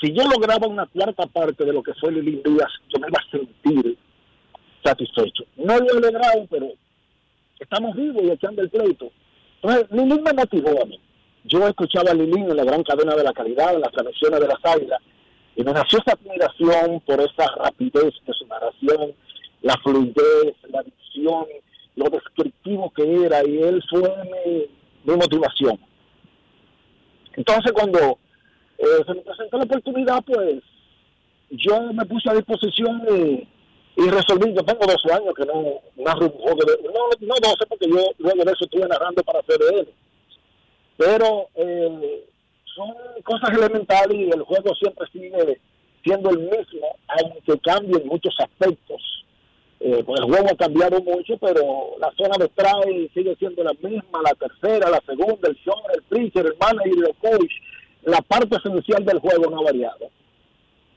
si yo lograba una cuarta parte de lo que fue Lili Díaz, yo me iba a sentir satisfecho. No lo he logrado, pero estamos vivos y echando el pleito. Entonces, Lili me motivó a mí. Yo escuchaba a Lili en la gran cadena de la calidad, en las transmisiones de las águilas, y me nació esa admiración por esa rapidez de su narración, la fluidez, la dicción, lo descriptivo que era, y él fue mi, motivación. Entonces, cuando eh, se me presentó la oportunidad, pues yo me puse a disposición y, resolví, yo tengo 12 años que no narro no, no 12 porque yo luego de eso estuve narrando para CDN, pero eh, son cosas elementales y el juego siempre sigue siendo el mismo, aunque cambien muchos aspectos. Eh, pues el juego ha cambiado mucho, pero la zona de strike sigue siendo la misma, la tercera, la segunda, el short, el pitcher, el manager, el coach, la parte esencial del juego no ha variado.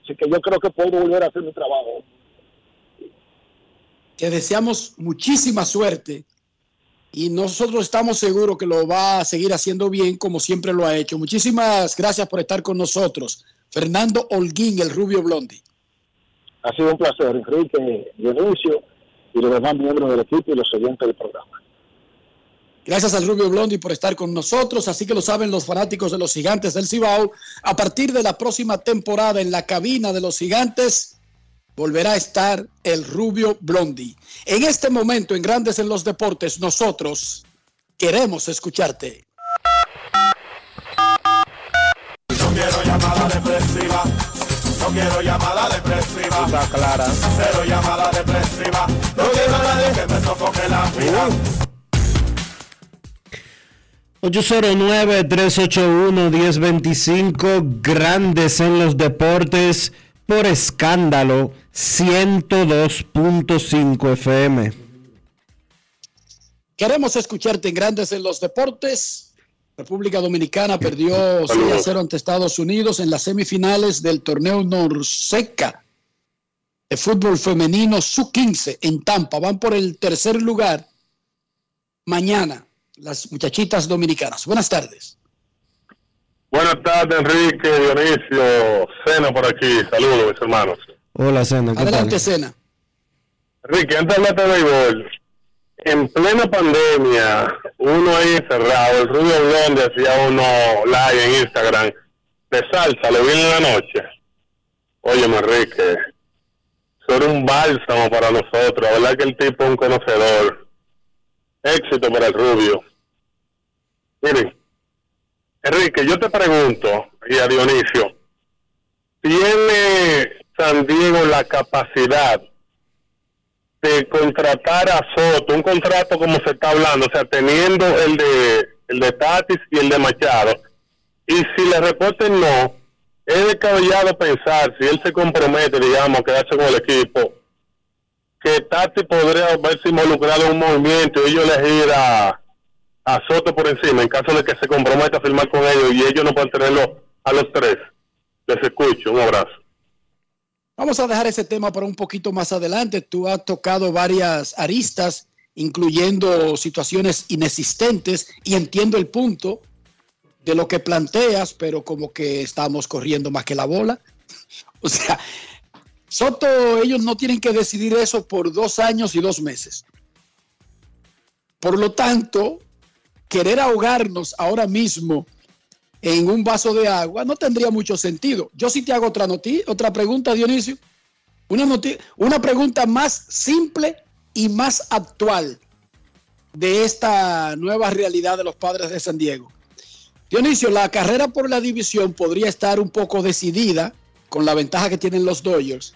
Así que yo creo que puedo volver a hacer mi trabajo. Te deseamos muchísima suerte y nosotros estamos seguros que lo va a seguir haciendo bien como siempre lo ha hecho. Muchísimas gracias por estar con nosotros. Fernando Holguín, el Rubio Blondi. Ha sido un placer, Enrique, Dionisio y los demás miembros del equipo y los oyentes del programa. Gracias al Rubio Blondi por estar con nosotros. Así que lo saben los fanáticos de los gigantes del Cibao. A partir de la próxima temporada en la cabina de los gigantes volverá a estar el Rubio Blondi. En este momento en Grandes en los Deportes, nosotros queremos escucharte. No quiero llamada depresiva. No quiero llamada depresiva. Está clara. Cero llamada depresiva. No quiero a nadie que me sofoque la vida. 809-381-1025, grandes en los deportes, por escándalo, 102.5 FM. Queremos escucharte en Grandes en los Deportes. República Dominicana perdió 6 a 0 ante Estados Unidos en las semifinales del torneo Norseca de fútbol femenino sub-15 en Tampa. Van por el tercer lugar mañana las muchachitas dominicanas. Buenas tardes. Buenas tardes, Enrique, Dionisio, Cena por aquí. Saludos, mis hermanos. Hola, Sena, ¿qué Adelante? Cena. Enrique, antes de hablar de béisbol, en plena pandemia, uno ahí encerrado, el Rubio Blonde hacía uno live en Instagram de salsa, le viene en la noche. Oye, Enrique, eso era un bálsamo para nosotros, la verdad que el tipo es un conocedor. Éxito para el Rubio. Miren, Enrique, yo te pregunto, y a Dionisio, ¿tiene San Diego la capacidad de contratar a Soto, un contrato como se está hablando, o sea, teniendo el de el de Tatis y el de Machado, y si le reporten no, es descabellado pensar, si él se compromete, digamos, a quedarse con el equipo, que Tatis podría verse involucrado en un movimiento y ellos elegir a, a Soto por encima, en caso de que se comprometa a firmar con ellos y ellos no puedan tenerlo a los tres. Les escucho, un abrazo. Vamos a dejar ese tema para un poquito más adelante. Tú has tocado varias aristas, incluyendo situaciones inexistentes, y entiendo el punto de lo que planteas, pero como que estamos corriendo más que la bola. O sea, Soto, ellos no tienen que decidir eso por dos años y dos meses. Por lo tanto, querer ahogarnos ahora mismo en un vaso de agua no tendría mucho sentido. Yo sí te hago otra otra pregunta, Dionisio. Una, una pregunta más simple y más actual de esta nueva realidad de los padres de San Diego. Dionisio, la carrera por la división podría estar un poco decidida con la ventaja que tienen los Dodgers.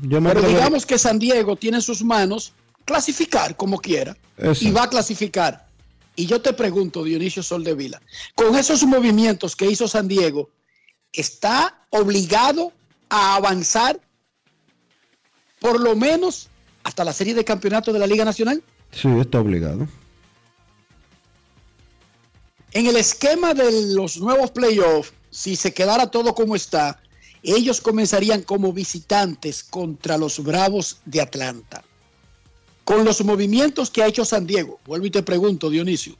Yo me Pero digamos que San Diego tiene en sus manos clasificar como quiera Eso. y va a clasificar. Y yo te pregunto, Dionisio Soldevila, con esos movimientos que hizo San Diego, ¿está obligado a avanzar por lo menos hasta la serie de campeonato de la Liga Nacional? Sí, está obligado. En el esquema de los nuevos playoffs, si se quedara todo como está, ellos comenzarían como visitantes contra los Bravos de Atlanta. Con los movimientos que ha hecho San Diego, vuelvo y te pregunto, Dionisio,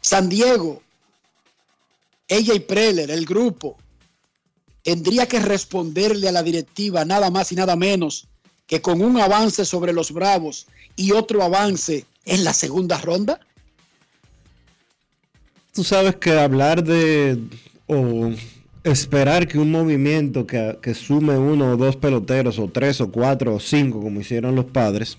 San Diego, ella Preller, el grupo, tendría que responderle a la directiva nada más y nada menos que con un avance sobre los Bravos y otro avance en la segunda ronda. Tú sabes que hablar de o esperar que un movimiento que, que sume uno o dos peloteros o tres o cuatro o cinco como hicieron los padres,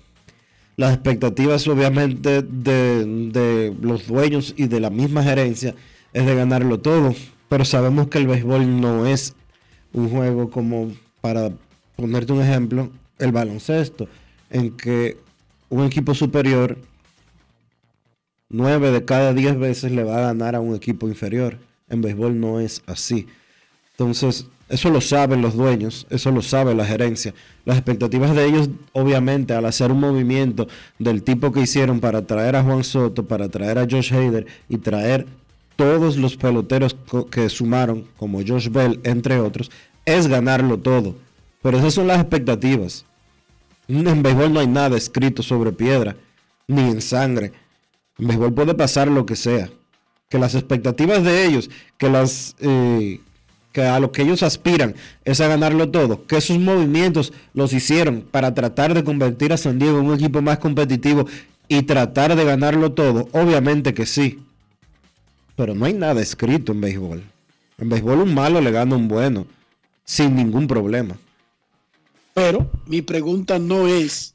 las expectativas obviamente de, de los dueños y de la misma gerencia es de ganarlo todo, pero sabemos que el béisbol no es un juego como para ponerte un ejemplo, el baloncesto, en que un equipo superior 9 de cada 10 veces le va a ganar a un equipo inferior. En béisbol no es así. Entonces, eso lo saben los dueños, eso lo sabe la gerencia. Las expectativas de ellos, obviamente, al hacer un movimiento del tipo que hicieron para traer a Juan Soto, para traer a Josh Hader y traer todos los peloteros que sumaron, como Josh Bell, entre otros, es ganarlo todo. Pero esas son las expectativas. En béisbol no hay nada escrito sobre piedra, ni en sangre. En béisbol puede pasar lo que sea. Que las expectativas de ellos, que las eh, que a lo que ellos aspiran es a ganarlo todo, que esos movimientos los hicieron para tratar de convertir a San Diego en un equipo más competitivo y tratar de ganarlo todo, obviamente que sí. Pero no hay nada escrito en béisbol. En béisbol un malo le gana un bueno, sin ningún problema. Pero mi pregunta no es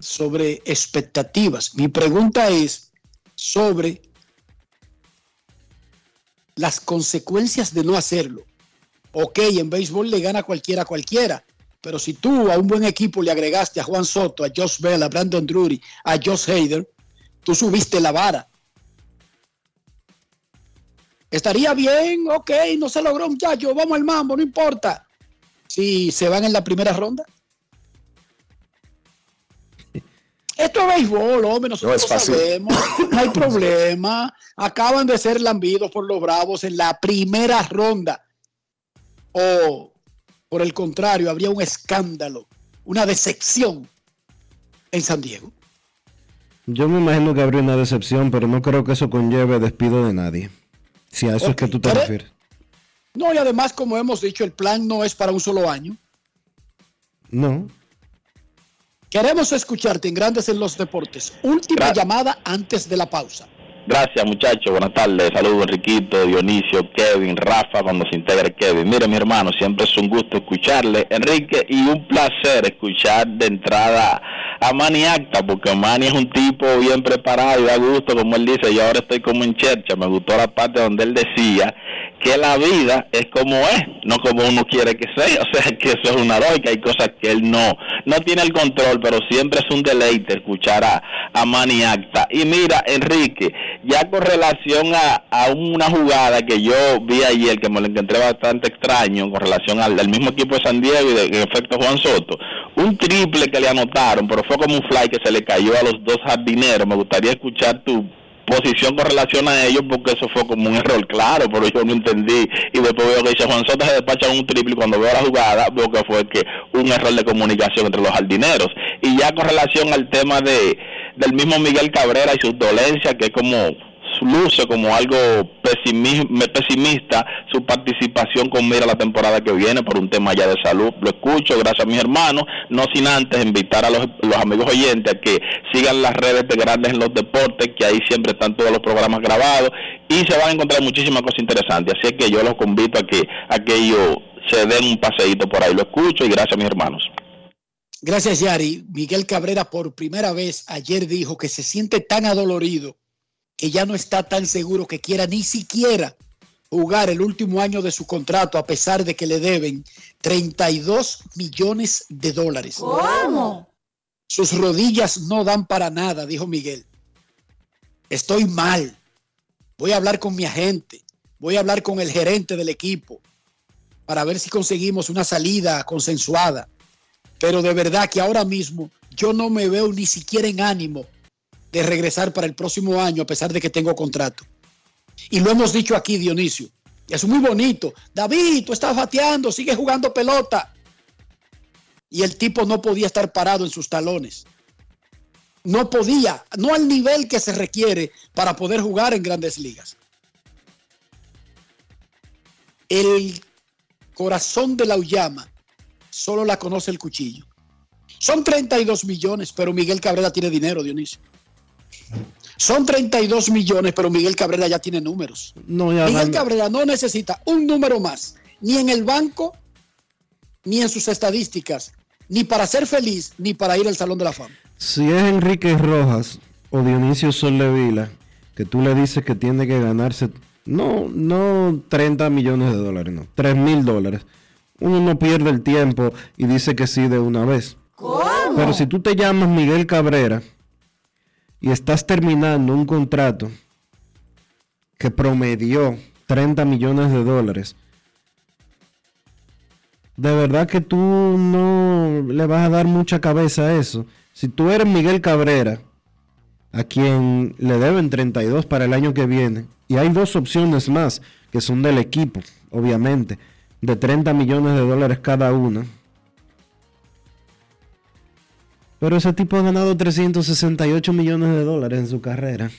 sobre expectativas. Mi pregunta es sobre las consecuencias de no hacerlo. Ok, en béisbol le gana cualquiera a cualquiera, pero si tú a un buen equipo le agregaste a Juan Soto, a Josh Bell, a Brandon Drury, a Josh Hader, tú subiste la vara. Estaría bien, ok, no se logró, muchacho, vamos al mambo, no importa. Si se van en la primera ronda. Esto es béisbol, hombre, nosotros No sabemos, no hay problema. Acaban de ser lambidos por los Bravos en la primera ronda. O, por el contrario, habría un escándalo, una decepción en San Diego. Yo me imagino que habría una decepción, pero no creo que eso conlleve despido de nadie. Si a eso es que tú te ¿Quiere- refieres. No, y además, como hemos dicho, el plan no es para un solo año. No. Queremos escucharte en Grandes en los Deportes. Última llamada antes de la pausa. Gracias, muchachos. Buenas tardes. Saludos, Enriquito, Dionisio, Kevin, Rafa, cuando se integre Kevin. Mire, mi hermano, siempre es un gusto escucharle, Enrique, y un placer escuchar de entrada a Manny Acta, porque Manny es un tipo bien preparado y da gusto, como él dice. Yo ahora estoy como en chercha. Me gustó la parte donde él decía que la vida es como es, no como uno quiere que sea. O sea, que eso es una lógica. Hay cosas que él no, no tiene el control, pero siempre es un deleite escuchar a, a Manny Acta. Y mira, Enrique, ya con relación a, a una jugada que yo vi ayer, que me lo encontré bastante extraño, con relación al, al mismo equipo de San Diego y de, en efecto Juan Soto, un triple que le anotaron, pero fue como un fly que se le cayó a los dos jardineros. Me gustaría escuchar tu posición con relación a ellos porque eso fue como un error claro pero yo no entendí. Y después veo que dice Juan Soto se despacha un triple y cuando veo la jugada veo que fue que un error de comunicación entre los jardineros y ya con relación al tema de del mismo Miguel Cabrera y sus dolencias que es como luce como algo pesimi- pesimista su participación con mira la temporada que viene por un tema ya de salud. Lo escucho, gracias a mis hermanos, no sin antes invitar a los, amigos oyentes a que sigan las redes de Grandes en los Deportes, que ahí siempre están todos los programas grabados y se van a encontrar muchísimas cosas interesantes. Así que yo los invito a que, a que ellos se den un paseíto por ahí. Lo escucho y gracias a mis hermanos. Gracias, Yari. Miguel Cabrera por primera vez ayer dijo que se siente tan adolorido que ya no está tan seguro que quiera ni siquiera jugar el último año de su contrato a pesar de que le deben 32 millones de dólares. ¿Cómo? Sus rodillas no dan para nada, dijo Miguel. Estoy mal. Voy a hablar con mi agente. Voy a hablar con el gerente del equipo para ver si conseguimos una salida consensuada. Pero de verdad que ahora mismo yo no me veo ni siquiera en ánimo de regresar para el próximo año a pesar de que tengo contrato. Y lo hemos dicho aquí, Dionisio. Es muy bonito. David, tú estás bateando, sigue jugando pelota. Y el tipo no podía estar parado en sus talones. No podía, no al nivel que se requiere para poder jugar en grandes ligas. El corazón de la Uyama solo la conoce el cuchillo. Son 32 millones, pero Miguel Cabrera tiene dinero, Dionisio. Son 32 millones, pero Miguel Cabrera ya tiene números. No, ya Miguel van- Cabrera no necesita un número más, ni en el banco, ni en sus estadísticas, ni para ser feliz, ni para ir al Salón de la Fama. Si es Enrique Rojas o Dionisio Soldevila, que tú le dices que tiene que ganarse, no, no 30 millones de dólares, no, 3 mil dólares. Uno no pierde el tiempo y dice que sí de una vez. Pero si tú te llamas Miguel Cabrera y estás terminando un contrato que promedió 30 millones de dólares, de verdad que tú no le vas a dar mucha cabeza a eso. Si tú eres Miguel Cabrera, a quien le deben 32 para el año que viene, y hay dos opciones más que son del equipo, obviamente, de 30 millones de dólares cada una. Pero ese tipo ha ganado 368 millones de dólares en su carrera.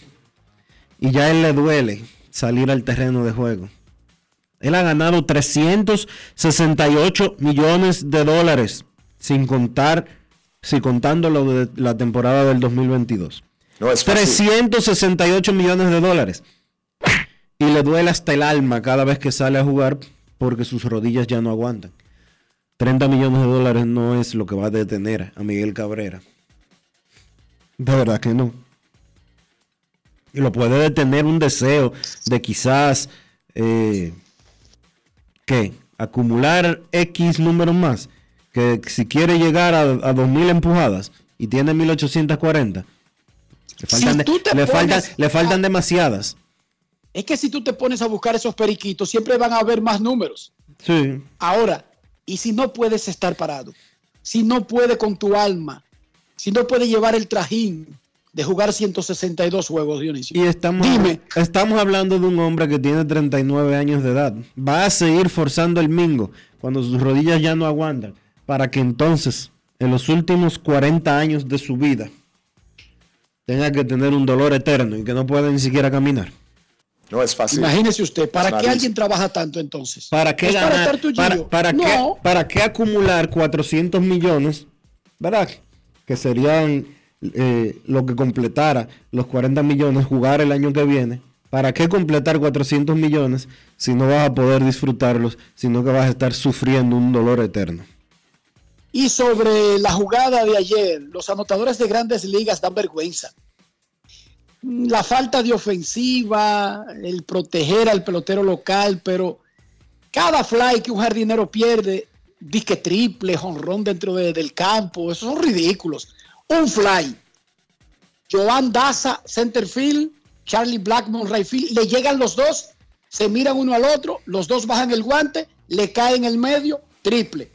Y ya a él le duele salir al terreno de juego. Él ha ganado 368 millones de dólares, sin contar, si contando lo de la temporada del 2022. No es fácil. 368 millones de dólares. Y le duele hasta el alma cada vez que sale a jugar porque sus rodillas ya no aguantan. 30 millones de dólares no es lo que va a detener a Miguel Cabrera. De verdad que no. Y lo puede detener un deseo de quizás, eh, ¿qué? Acumular X números más. Que si quiere llegar a, a 2.000 empujadas y tiene 1.840, le faltan, de- le faltan, le faltan demasiadas. Es que si tú te pones a buscar esos periquitos, siempre van a haber más números. Sí. Ahora, ¿y si no puedes estar parado? Si no puede con tu alma, si no puede llevar el trajín de jugar 162 juegos, Dionisio. Y estamos, estamos hablando de un hombre que tiene 39 años de edad. Va a seguir forzando el mingo cuando sus rodillas ya no aguantan. Para que entonces, en los últimos 40 años de su vida, tenga que tener un dolor eterno y que no pueda ni siquiera caminar. No es fácil. Imagínese usted, ¿para qué alguien trabaja tanto entonces? ¿Para qué ¿Es para ganar? estar qué, ¿Para qué acumular 400 millones? ¿Verdad? Que serían eh, lo que completara los 40 millones, jugar el año que viene. ¿Para qué completar 400 millones si no vas a poder disfrutarlos, sino que vas a estar sufriendo un dolor eterno? Y sobre la jugada de ayer, los anotadores de grandes ligas dan vergüenza. La falta de ofensiva, el proteger al pelotero local, pero cada fly que un jardinero pierde, disque triple, jonrón dentro de- del campo, esos son ridículos. Un fly. Joan Daza, center field, Charlie Blackmon, right field, le llegan los dos, se miran uno al otro, los dos bajan el guante, le cae en el medio, triple.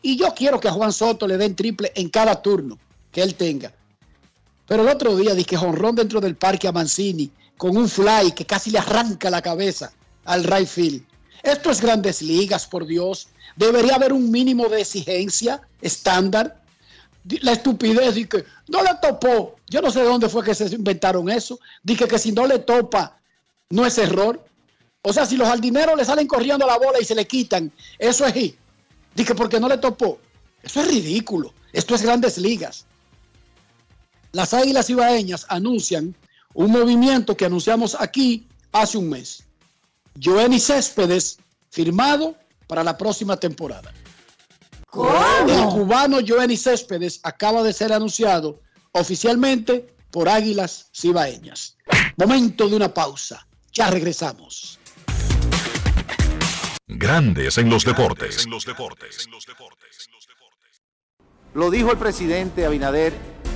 Y yo quiero que a Juan Soto le den triple en cada turno que él tenga. Pero el otro día dije jonrón dentro del parque a Mancini con un fly que casi le arranca la cabeza al right field. Esto es grandes ligas, por Dios. Debería haber un mínimo de exigencia estándar. La estupidez de que no le topó. Yo no sé de dónde fue que se inventaron eso. Dije que si no le topa no es error. O sea, si los jardineros le salen corriendo la bola y se le quitan, eso es hit. Dije, porque no le topó. Eso es ridículo. Esto es grandes ligas. Las Águilas Ibaeñas anuncian un movimiento que anunciamos aquí hace un mes. Joenny Céspedes firmado para la próxima temporada. El cubano Joenny Céspedes acaba de ser anunciado oficialmente por Águilas Cibaeñas. Momento de una pausa. Ya regresamos. Grandes en los deportes. Lo dijo el presidente Abinader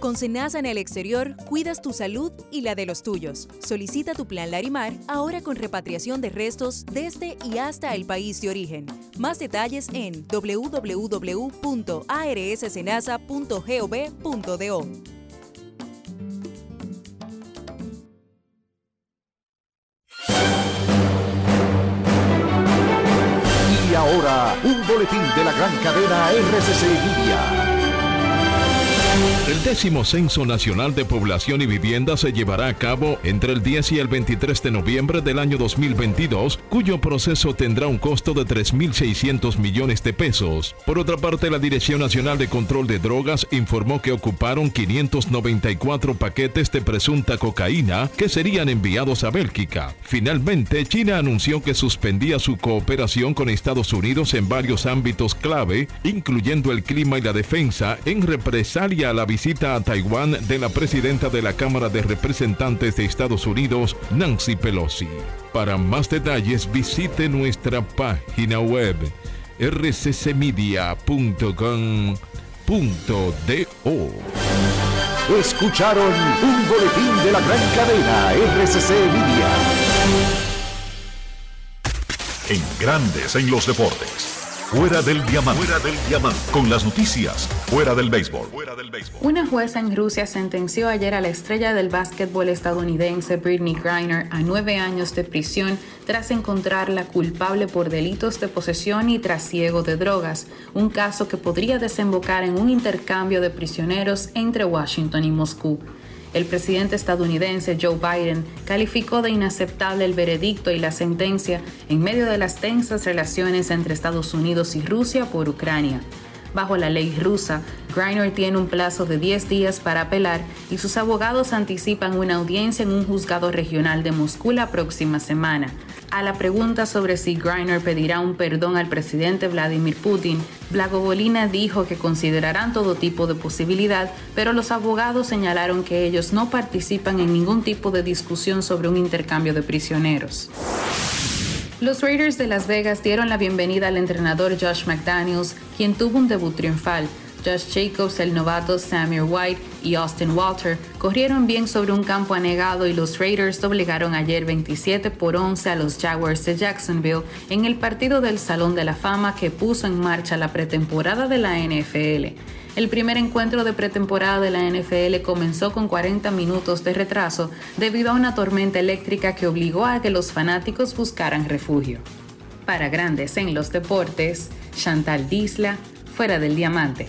Con Senasa en el exterior, cuidas tu salud y la de los tuyos. Solicita tu plan Larimar ahora con repatriación de restos desde y hasta el país de origen. Más detalles en www.arssenasa.gov.do. Y ahora, un boletín de la gran cadena RCC. El décimo Censo Nacional de Población y Vivienda se llevará a cabo entre el 10 y el 23 de noviembre del año 2022, cuyo proceso tendrá un costo de 3.600 millones de pesos. Por otra parte, la Dirección Nacional de Control de Drogas informó que ocuparon 594 paquetes de presunta cocaína que serían enviados a Bélgica. Finalmente, China anunció que suspendía su cooperación con Estados Unidos en varios ámbitos clave, incluyendo el clima y la defensa, en represalia a la visita a Taiwán de la presidenta de la Cámara de Representantes de Estados Unidos, Nancy Pelosi. Para más detalles visite nuestra página web rccmedia.com.do. Escucharon un boletín de la gran cadena RCC Media. En Grandes en los Deportes. Fuera del diamante. Fuera del diamante. Con las noticias. Fuera del béisbol. Una jueza en Rusia sentenció ayer a la estrella del básquetbol estadounidense Britney Griner a nueve años de prisión tras encontrarla culpable por delitos de posesión y trasiego de drogas, un caso que podría desembocar en un intercambio de prisioneros entre Washington y Moscú. El presidente estadounidense Joe Biden calificó de inaceptable el veredicto y la sentencia en medio de las tensas relaciones entre Estados Unidos y Rusia por Ucrania. Bajo la ley rusa, Griner tiene un plazo de 10 días para apelar y sus abogados anticipan una audiencia en un juzgado regional de Moscú la próxima semana. A la pregunta sobre si Griner pedirá un perdón al presidente Vladimir Putin, Blagovolina dijo que considerarán todo tipo de posibilidad, pero los abogados señalaron que ellos no participan en ningún tipo de discusión sobre un intercambio de prisioneros. Los Raiders de Las Vegas dieron la bienvenida al entrenador Josh McDaniels, quien tuvo un debut triunfal. Josh Jacobs, el novato Samir White y Austin Walter corrieron bien sobre un campo anegado y los Raiders doblegaron ayer 27 por 11 a los Jaguars de Jacksonville en el partido del Salón de la Fama que puso en marcha la pretemporada de la NFL. El primer encuentro de pretemporada de la NFL comenzó con 40 minutos de retraso debido a una tormenta eléctrica que obligó a que los fanáticos buscaran refugio. Para grandes en los deportes, Chantal Disla, fuera del diamante.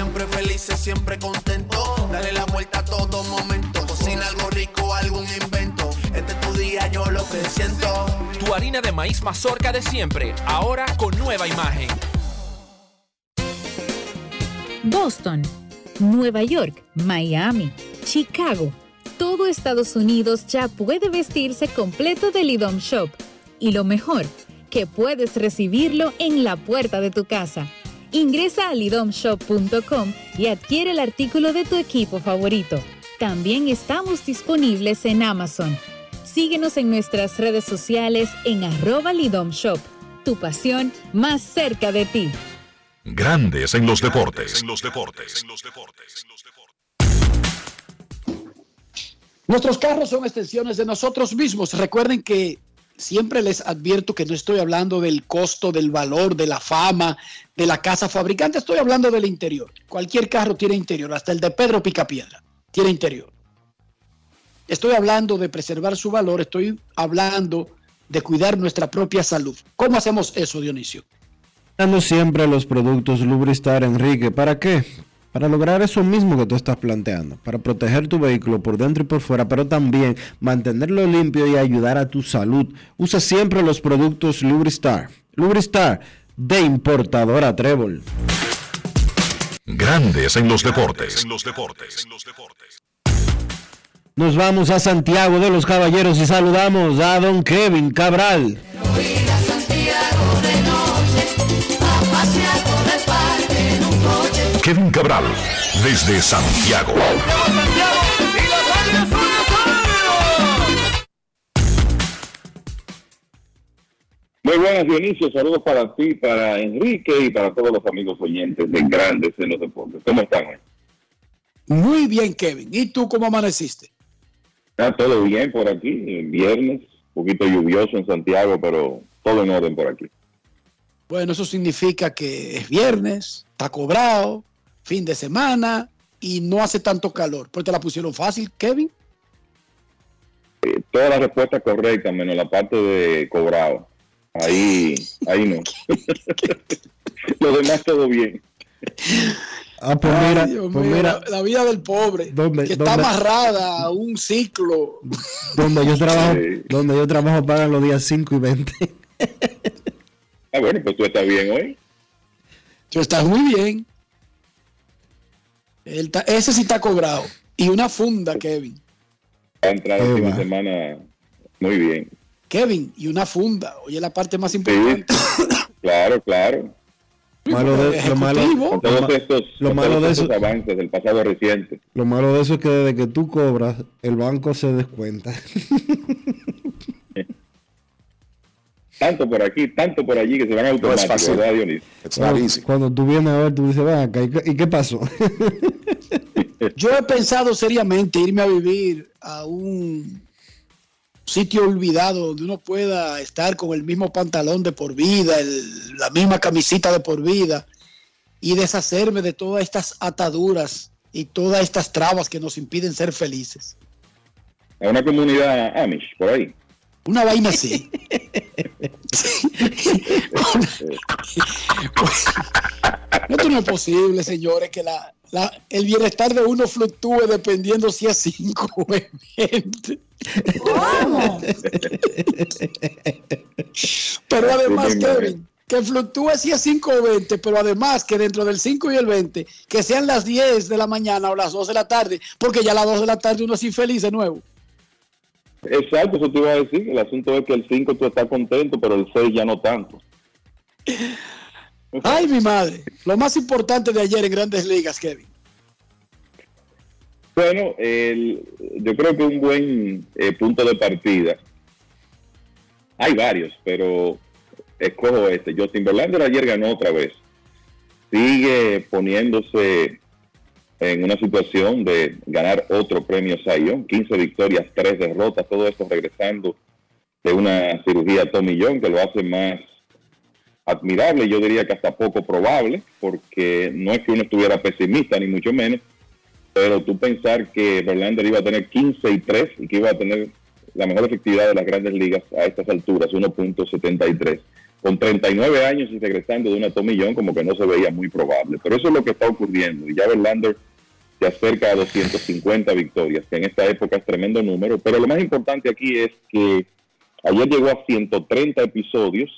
felices, siempre contento. Dale la vuelta a todo momento. Cocina algo rico, algún invento. Este es tu día, yo lo que siento. Tu harina de maíz mazorca de siempre, ahora con nueva imagen. Boston, Nueva York, Miami, Chicago. Todo Estados Unidos ya puede vestirse completo del IDOM Shop. Y lo mejor, que puedes recibirlo en la puerta de tu casa. Ingresa a lidomshop.com y adquiere el artículo de tu equipo favorito. También estamos disponibles en Amazon. Síguenos en nuestras redes sociales en arroba lidomshop. Tu pasión más cerca de ti. Grandes en los deportes. Nuestros carros son extensiones de nosotros mismos. Recuerden que siempre les advierto que no estoy hablando del costo, del valor, de la fama, de la casa fabricante. Estoy hablando del interior. Cualquier carro tiene interior, hasta el de Pedro Picapiedra tiene interior. Estoy hablando de preservar su valor, estoy hablando de cuidar nuestra propia salud. ¿Cómo hacemos eso, Dionisio? Siempre los productos Lubristar, Enrique. ¿Para qué? Para lograr eso mismo que tú estás planteando, para proteger tu vehículo por dentro y por fuera, pero también mantenerlo limpio y ayudar a tu salud. Usa siempre los productos Lubristar. Lubristar de importadora Trébol. Grandes en los deportes. Nos vamos a Santiago de los Caballeros y saludamos a don Kevin Cabral. Kevin Cabral, desde Santiago. Muy buenas, Dionisio. Saludos para ti, para Enrique y para todos los amigos oyentes de Grandes en los Deportes. ¿Cómo están hoy? Muy bien, Kevin. ¿Y tú cómo amaneciste? Está todo bien por aquí. Viernes, un poquito lluvioso en Santiago, pero todo en orden por aquí. Bueno, eso significa que es viernes, está cobrado, fin de semana y no hace tanto calor. ¿Pues te la pusieron fácil, Kevin? Eh, toda la respuesta correcta, menos la parte de cobrado. Ahí, ahí no. Lo demás todo bien. Ah, pues Ay, mira, Dios pues mío, mira, la, la vida del pobre, ¿Dónde- que está amarrada a un ciclo. donde yo trabajo, Sí. donde yo trabajo pagan los días 5 y 20. Ah, bueno, pues tú estás bien hoy. Tú estás muy bien. Ese sí está cobrado. Y una funda, Kevin. Va a entrar el fin de va. semana muy bien. Kevin, y una funda. Oye, la parte más Sí, importante. claro, claro. Malo de- lo malo. Con todos estos, lo con malo todos de estos eso- avances del pasado reciente. lo malo de eso es que desde que tú cobras, el banco se descuenta. Tanto por aquí, tanto por allí que se van automáticos, not Cuando, tú vienes a ver, tú dices, ven acá, ¿y qué, y qué pasó? Yo he pensado seriamente irme a vivir a un sitio olvidado donde uno pueda estar con el mismo pantalón de por vida, la misma camisita de por vida y deshacerme de todas estas ataduras y todas estas trabas que nos impiden ser felices. A una comunidad Amish, por ahí. Una vaina así. Esto no es posible, señores, que la, la- el bienestar de uno fluctúe dependiendo si es 5 o es 20. Pero además, madre. Kevin, que fluctúe si es 5 o 20, pero además que dentro del 5 y el 20, que sean las 10 de la mañana o las 2 de la tarde, porque ya a las 2 de la tarde uno es infeliz de nuevo. Exacto, eso te iba a decir. El asunto es que el 5 tú estás contento, pero el 6 ya no tanto. Ay, mi madre. Lo más importante de ayer en Grandes Ligas, Kevin. Bueno, el- yo creo que un buen eh, punto de partida. Hay varios, pero escojo este. Justin Verlander ayer ganó otra vez. Sigue poniéndose en una situación de ganar otro premio Sayón. 15 victorias, 3 derrotas, todo esto regresando de una cirugía Tommy John que lo hace más admirable, yo diría que hasta poco probable, porque no es que uno estuviera pesimista, ni mucho menos, pero tú pensar que Verlander iba a tener 15 y 3 y que iba a tener la mejor efectividad de las grandes ligas a estas alturas, 1.73, con 39 años y regresando de una tomillón, como que no se veía muy probable. Pero eso es lo que está ocurriendo y ya Verlander se acerca a 250 victorias, que en esta época es tremendo número, pero lo más importante aquí es que ayer llegó a 130 episodios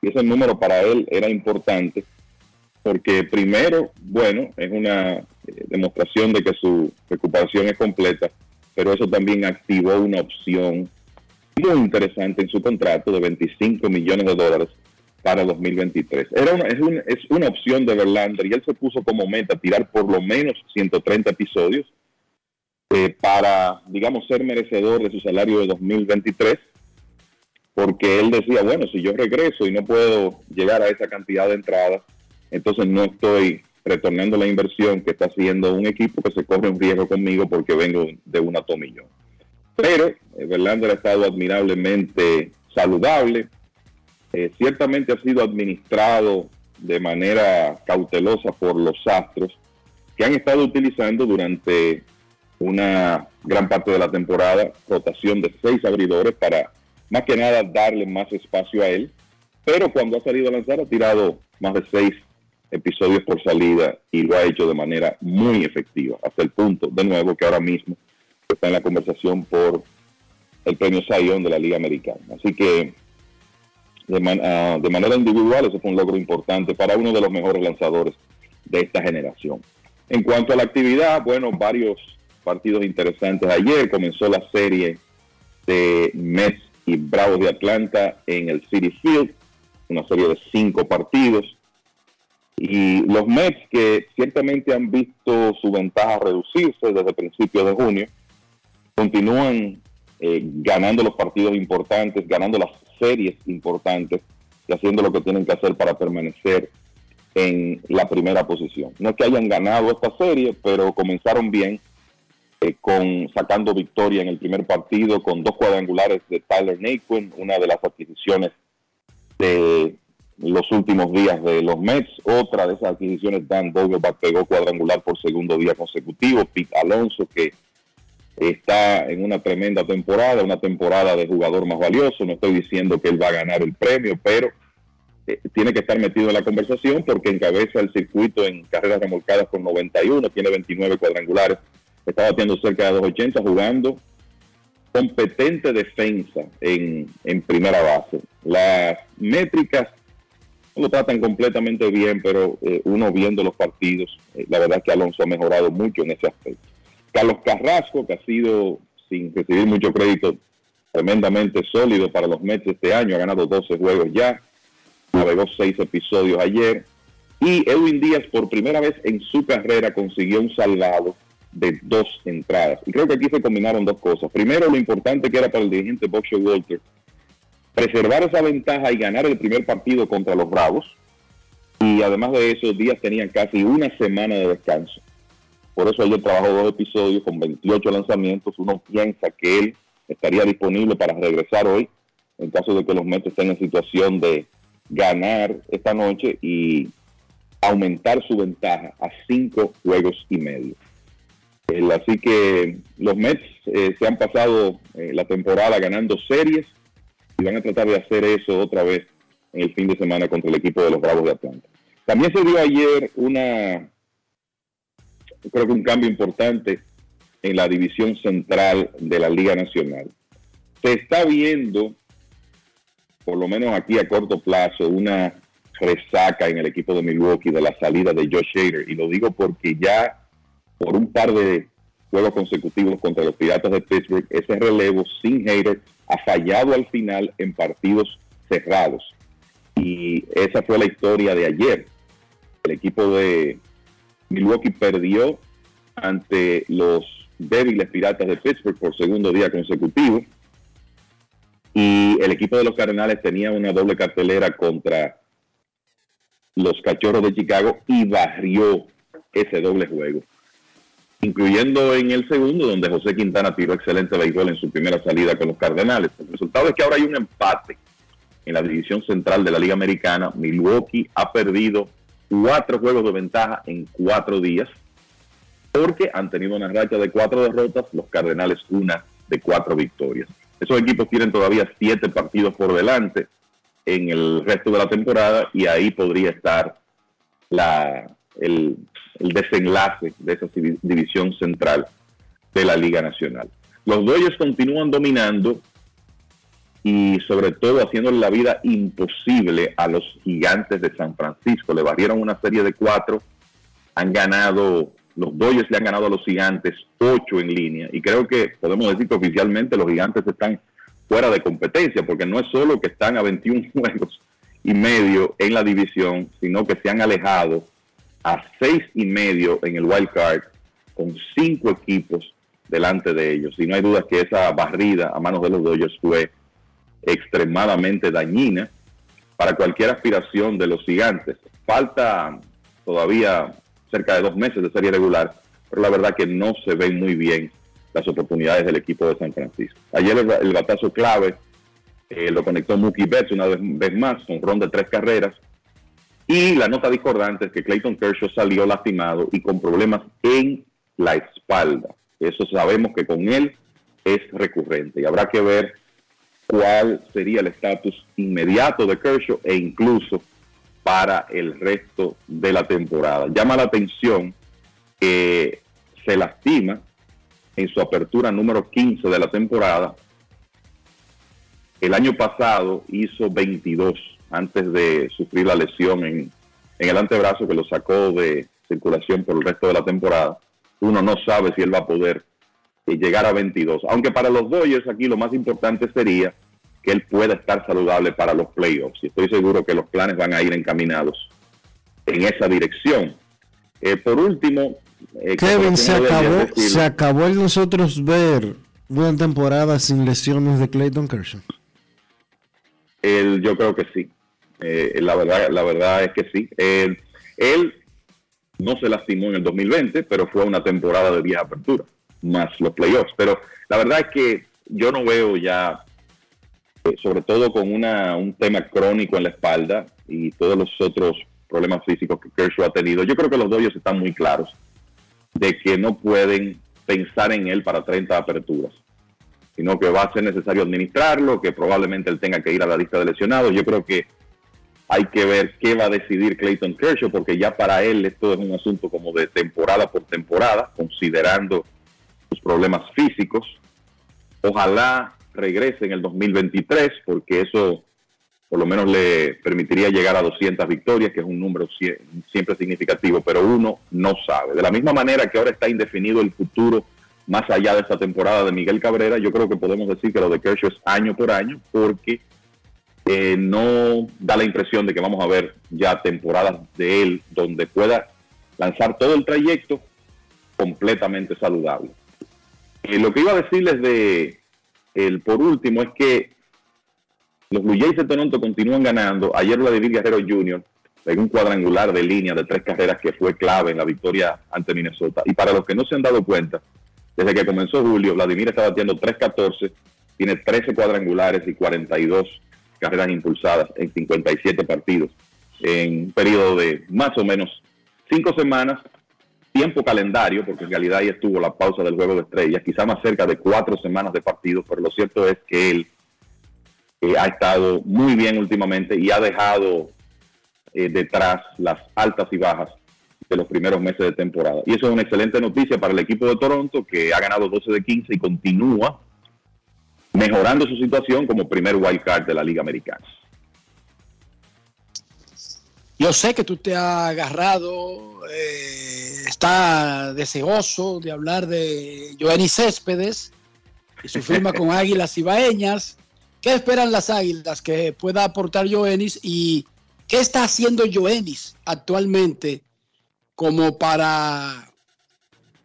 y ese número para él era importante porque primero, bueno, es una eh, demostración de que su recuperación es completa, pero eso también activó una opción muy interesante en su contrato de 25 millones de dólares para 2023. Era una, es, una, es una opción de Verlander y él se puso como meta tirar por lo menos 130 episodios eh, para, digamos, ser merecedor de su salario de 2023 porque él decía, bueno, si yo regreso y no puedo llegar a esa cantidad de entradas, entonces no estoy retornando la inversión que está haciendo un equipo que se corre un riesgo conmigo porque vengo de una tomillón. Pero eh, Verlander ha estado admirablemente saludable, eh, ciertamente ha sido administrado de manera cautelosa por los astros que han estado utilizando durante una gran parte de la temporada rotación de seis abridores para más que nada darle más espacio a él, pero cuando ha salido a lanzar ha tirado más de seis episodios por salida y lo ha hecho de manera muy efectiva, hasta el punto, de nuevo, que ahora mismo está en la conversación por el premio Sayón de la Liga Americana. Así que ah, de manera individual eso fue un logro importante para uno de los mejores lanzadores de esta generación. En cuanto a la actividad, bueno, varios partidos interesantes. Ayer comenzó la serie de Mets y Bravos de Atlanta en el City Field, una serie de cinco partidos. Y los Mets, que ciertamente han visto su ventaja reducirse desde principios de junio, continúan eh, ganando los partidos importantes, ganando las series importantes y haciendo lo que tienen que hacer para permanecer en la primera posición. No es que hayan ganado esta serie, pero comenzaron bien eh, con sacando victoria en el primer partido con dos cuadrangulares de Tyler Naquin, una de las adquisiciones de los últimos días de los Mets. Otra de esas adquisiciones, Dan Vogelbach pegó cuadrangular por segundo día consecutivo. Pete Alonso, que está en una tremenda temporada, una temporada de jugador más valioso. No estoy diciendo que él va a ganar el premio, pero eh, tiene que estar metido en la conversación porque encabeza el circuito en carreras remolcadas con 91, tiene 29 cuadrangulares, está batiendo cerca de 280, jugando competente defensa en, en primera base. Las métricas no lo tratan completamente bien, pero eh, uno viendo los partidos, eh, la verdad es que Alonso ha mejorado mucho en ese aspecto. Carlos Carrasco, que ha sido, sin recibir mucho crédito, tremendamente sólido para los Mets este año, ha ganado 12 juegos ya, navegó seis episodios ayer, y Edwin Díaz por primera vez en su carrera consiguió un salvado de dos entradas. Y creo que aquí se combinaron dos cosas. Primero, lo importante que era para el dirigente Bob Walter preservar esa ventaja y ganar el primer partido contra los Bravos. Y además de eso, Díaz tenía casi una semana de descanso. Por eso ayer trabajó dos episodios con 28 lanzamientos. Uno piensa que él estaría disponible para regresar hoy en caso de que los Mets estén en situación de ganar esta noche y aumentar su ventaja a cinco juegos y medio. Así que los Mets eh, se han pasado eh, la temporada ganando series y van a tratar de hacer eso otra vez en el fin de semana contra el equipo de los Bravos de Atlanta. También se dio ayer una, creo que un cambio importante en la división central de la Liga Nacional. Se está viendo, por lo menos aquí a corto plazo, una resaca en el equipo de Milwaukee de la salida de Josh Hader. Y lo digo porque ya por un par de juegos consecutivos contra los Piratas de Pittsburgh, ese relevo sin Hader ha fallado al final en partidos cerrados. Y esa fue la historia de ayer. El equipo de Milwaukee perdió ante los débiles Piratas de Pittsburgh por segundo día consecutivo. Y el equipo de los Cardenales tenía una doble cartelera contra los Cachorros de Chicago y barrió ese doble juego. Incluyendo en el segundo, donde José Quintana tiró excelente béisbol en su primera salida con los Cardenales. El resultado es que ahora hay un empate en la división central de la Liga Americana. Milwaukee ha perdido cuatro juegos de ventaja en cuatro días porque han tenido una racha de cuatro derrotas, los Cardenales una de cuatro victorias. Esos equipos tienen todavía siete partidos por delante en el resto de la temporada y ahí podría estar la, el, desenlace de esa división central de la Liga Nacional. Los Dodgers continúan dominando y sobre todo haciéndole la vida imposible a los gigantes de San Francisco. Le barrieron una serie de cuatro, han ganado, los Dodgers le han ganado a los gigantes ocho en línea y creo que podemos decir que oficialmente los gigantes están fuera de competencia porque no es solo que están a 21 juegos y medio en la división, sino que se han alejado a seis y medio en el wild card con cinco equipos delante de ellos. Y no hay duda que esa barrida a manos de los Dodgers fue extremadamente dañina para cualquier aspiración de los gigantes. Falta todavía cerca de dos meses de serie regular, pero la verdad que no se ven muy bien las oportunidades del equipo de San Francisco. Ayer el, batazo clave eh, lo conectó Mookie Betts una vez, vez más, con ron de tres carreras, y la nota discordante es que Clayton Kershaw salió lastimado y con problemas en la espalda. Eso sabemos que con él es recurrente y habrá que ver cuál sería el estatus inmediato de Kershaw e incluso para el resto de la temporada. Llama la atención que se lastima en su apertura número 15 de la temporada. El año pasado hizo 22 antes de sufrir la lesión en, el antebrazo que lo sacó de circulación por el resto de la temporada. Uno no sabe si él va a poder eh, llegar a 22. Aunque para los Dodgers aquí lo más importante sería que él pueda estar saludable para los playoffs. Y estoy seguro que los planes van a ir encaminados en esa dirección. Eh, por último, eh, Kevin, se acabó, se acabó el nosotros ver una temporada sin lesiones de Clayton Kershaw. El, yo creo que sí. Eh, la, verdad, la verdad es que sí. él no se lastimó en el 2020, pero fue una temporada de vieja apertura, más los playoffs. Pero la verdad es que yo no veo ya, eh, sobre todo con una, un tema crónico en la espalda y todos los otros problemas físicos que Kershaw ha tenido, yo creo que los Dodgers están muy claros de que no pueden pensar en él para 30 aperturas, sino que va a ser necesario administrarlo, que probablemente él tenga que ir a la lista de lesionados. Yo creo que hay que ver qué va a decidir Clayton Kershaw, porque ya para él esto es un asunto como de temporada por temporada, considerando sus problemas físicos. Ojalá regrese en el 2023, porque eso por lo menos le permitiría llegar a 200 victorias, que es un número siempre significativo, pero uno no sabe. De la misma manera que ahora está indefinido el futuro más allá de esta temporada de Miguel Cabrera, yo creo que podemos decir que lo de Kershaw es año por año, porque eh, no da la impresión de que vamos a ver ya temporadas de él donde pueda lanzar todo el trayecto completamente saludable. Eh, lo que iba a decirles de el por último es que los Blue Jays de Toronto continúan ganando. Ayer Vladimir Guerrero Jr. en un cuadrangular de línea de tres carreras que fue clave en la victoria ante Minnesota. Y para los que no se han dado cuenta, desde que comenzó julio, Vladimir está batiendo 3-14, tiene 13 cuadrangulares y 42 carreras impulsadas en 57 partidos en un periodo de más o menos cinco semanas, tiempo calendario, porque en realidad ahí estuvo la pausa del juego de estrellas, quizá más cerca de cuatro semanas de partidos, pero lo cierto es que él eh, ha estado muy bien últimamente y ha dejado eh, detrás las altas y bajas de los primeros meses de temporada. Y eso es una excelente noticia para el equipo de Toronto, que ha ganado 12 de 15 y continúa mejorando su situación como primer wild card de la Liga Americana. Yo sé que tú te has agarrado, eh, está deseoso de hablar de Joenny Céspedes y su firma con Águilas Ibaeñas. ¿Qué esperan las Águilas que pueda aportar Joenis y qué está haciendo Joenis actualmente como para,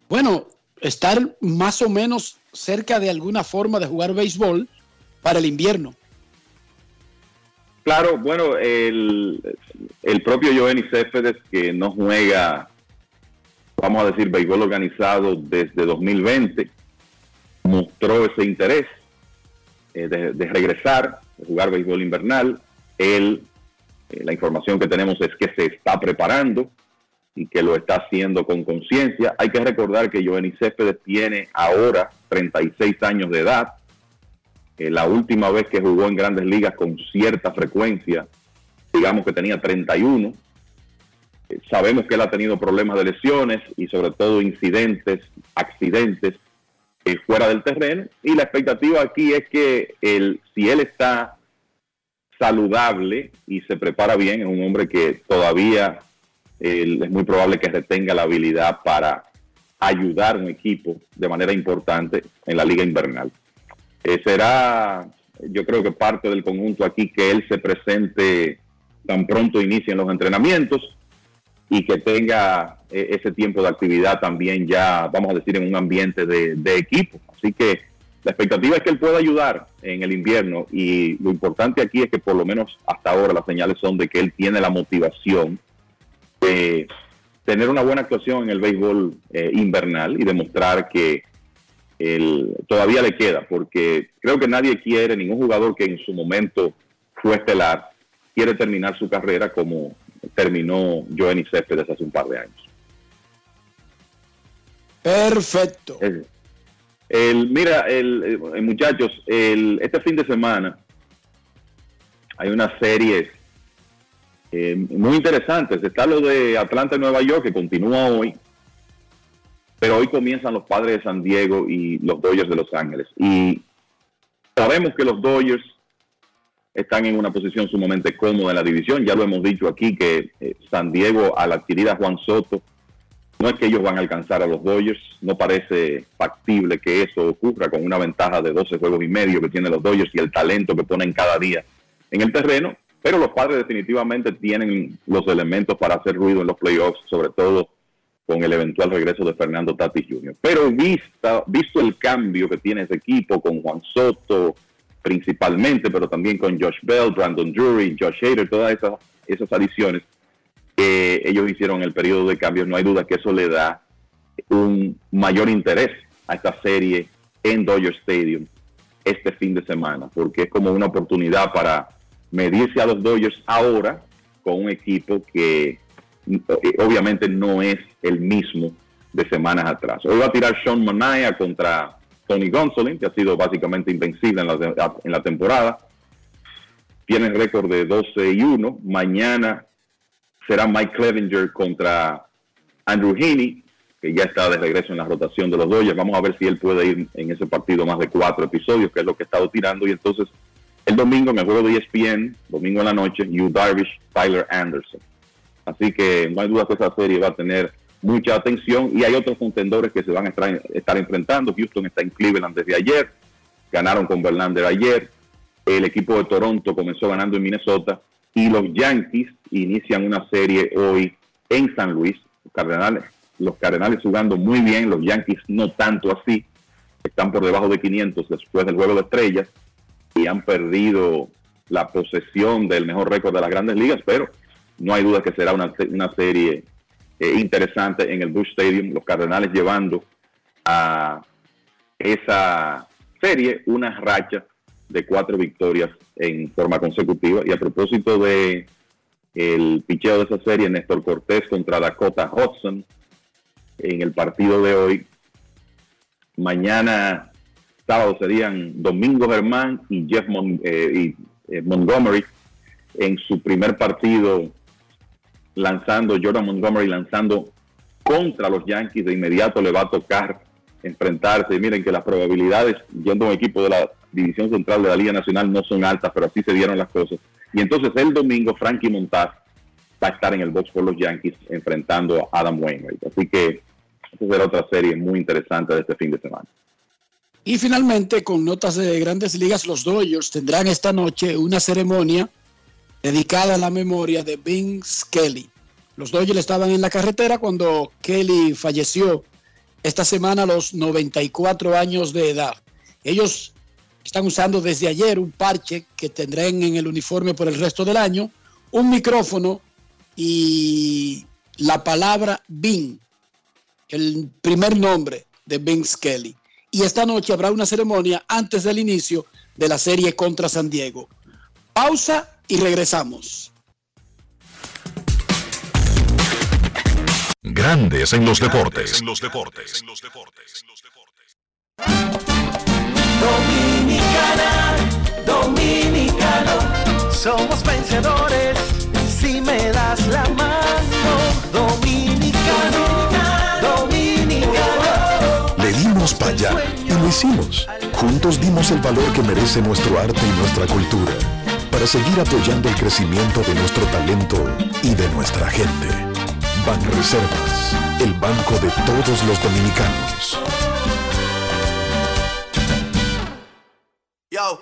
bueno, estar más o menos cerca de alguna forma de jugar béisbol para el invierno? Claro, bueno, el, el propio Joenny Céspedes, que no juega, vamos a decir, béisbol organizado desde 2020, mostró ese interés eh, de, regresar, de jugar béisbol invernal. Él, eh, la información que tenemos es que se está preparando y que lo está haciendo con conciencia. Hay que recordar que Joenny Céspedes tiene ahora 36 años de edad. Eh, la última vez que jugó en grandes ligas con cierta frecuencia, digamos que tenía 31. Sabemos que él ha tenido problemas de lesiones y sobre todo incidentes, accidentes eh, fuera del terreno. Y la expectativa aquí es que él, si él está saludable y se prepara bien, es un hombre que todavía eh, es muy probable que retenga la habilidad para ayudar a un equipo de manera importante en la liga invernal. Eh, será, yo creo que parte del conjunto aquí que él se presente tan pronto inicien los entrenamientos y que tenga eh, ese tiempo de actividad también ya, vamos a decir, en un ambiente de, equipo. Así que la expectativa es que él pueda ayudar en el invierno y lo importante aquí es que por lo menos hasta ahora las señales son de que él tiene la motivación de tener una buena actuación en el béisbol eh, invernal y demostrar que él todavía le queda, porque creo que nadie quiere, ningún jugador que en su momento fue estelar, quiere terminar su carrera como terminó Joenny Céspedes hace un par de años. Perfecto. El, el- mira, el, el- muchachos, el, este fin de semana hay unas series eh, muy interesantes. Está lo de Atlanta y Nueva York, que continúa hoy, pero hoy comienzan los padres de San Diego y los Dodgers de Los Ángeles. Y sabemos que los Dodgers están en una posición sumamente cómoda en la división. Ya lo hemos dicho aquí que eh, San Diego, al adquirir a Juan Soto, no es que ellos van a alcanzar a los Dodgers, no parece factible que eso ocurra con una ventaja de 12 juegos y medio que tienen los Dodgers y el talento que ponen cada día en el terreno, pero los padres definitivamente tienen los elementos para hacer ruido en los playoffs, sobre todo con el eventual regreso de Fernando Tatis Jr. Pero vista, visto el cambio que tiene ese equipo con Juan Soto principalmente, pero también con Josh Bell, Brandon Drury, Josh Hader, todas esas, adiciones que ellos hicieron en el periodo de cambios, no hay duda que eso le da un mayor interés a esta serie en Dodger Stadium este fin de semana, porque es como una oportunidad para medirse a los Dodgers ahora con un equipo que eh, obviamente no es el mismo de semanas atrás. Hoy va a tirar Sean Manaya contra Tony Gonsolin, que ha sido básicamente invencible en la, temporada. Tiene récord de 12 y 1. Mañana será Mike Clevinger contra Andrew Heaney, que ya está de regreso en la rotación de los Dodgers. Vamos a ver si él puede ir en ese partido más de cuatro episodios, que es lo que ha estado tirando. Y entonces, el domingo, el juego de ESPN, domingo en la noche, Yu Darvish, Tyler Anderson. Así que no hay duda que esa serie va a tener mucha atención y hay otros contendores que se van a estar, enfrentando. Houston está en Cleveland desde ayer, ganaron con Verlander ayer. El equipo de Toronto comenzó ganando en Minnesota y los Yankees inician una serie hoy en San Luis. Los Cardenales, los Cardenales jugando muy bien, los Yankees no tanto así. Están por debajo de 500 después del juego de estrellas y han perdido la posesión del mejor récord de las grandes ligas, pero no hay duda que será una, una serie eh, interesante en el Bush Stadium. Los Cardenales llevando a esa serie una racha de cuatro victorias en forma consecutiva. Y a propósito de el picheo de esa serie, Néstor Cortés contra Dakota Hudson en el partido de hoy. Mañana sábado serían Domingo Germán y Jeff Mon- eh, eh, Montgomery en su primer partido lanzando, Jordan Montgomery lanzando contra los Yankees, de inmediato le va a tocar enfrentarse. Miren que las probabilidades, yendo a un equipo de la División Central de la Liga Nacional, no son altas, pero así se dieron las cosas. Y entonces el domingo, Frankie Montaz va a estar en el box por los Yankees enfrentando a Adam Wainwright. Así que esa será otra serie muy interesante de este fin de semana. Y finalmente, con notas de grandes ligas, los Dodgers tendrán esta noche una ceremonia dedicada a la memoria de Vince Kelly. Los Dodgers estaban en la carretera cuando Kelly falleció esta semana a los 94 años de edad. Ellos están usando desde ayer un parche que tendrán en el uniforme por el resto del año, un micrófono y la palabra Vin, el primer nombre de Vince Kelly. Y esta noche habrá una ceremonia antes del inicio de la serie contra San Diego. Pausa y regresamos. Grandes en los deportes. En los deportes. Dominicana, dominicano, somos vencedores si me das la mano. Dominicano, dominicano. Le dimos para allá y lo hicimos. Juntos dimos el valor que merece nuestro arte y nuestra cultura para seguir apoyando el crecimiento de nuestro talento y de nuestra gente. Banreservas, el banco de todos los dominicanos. Yo,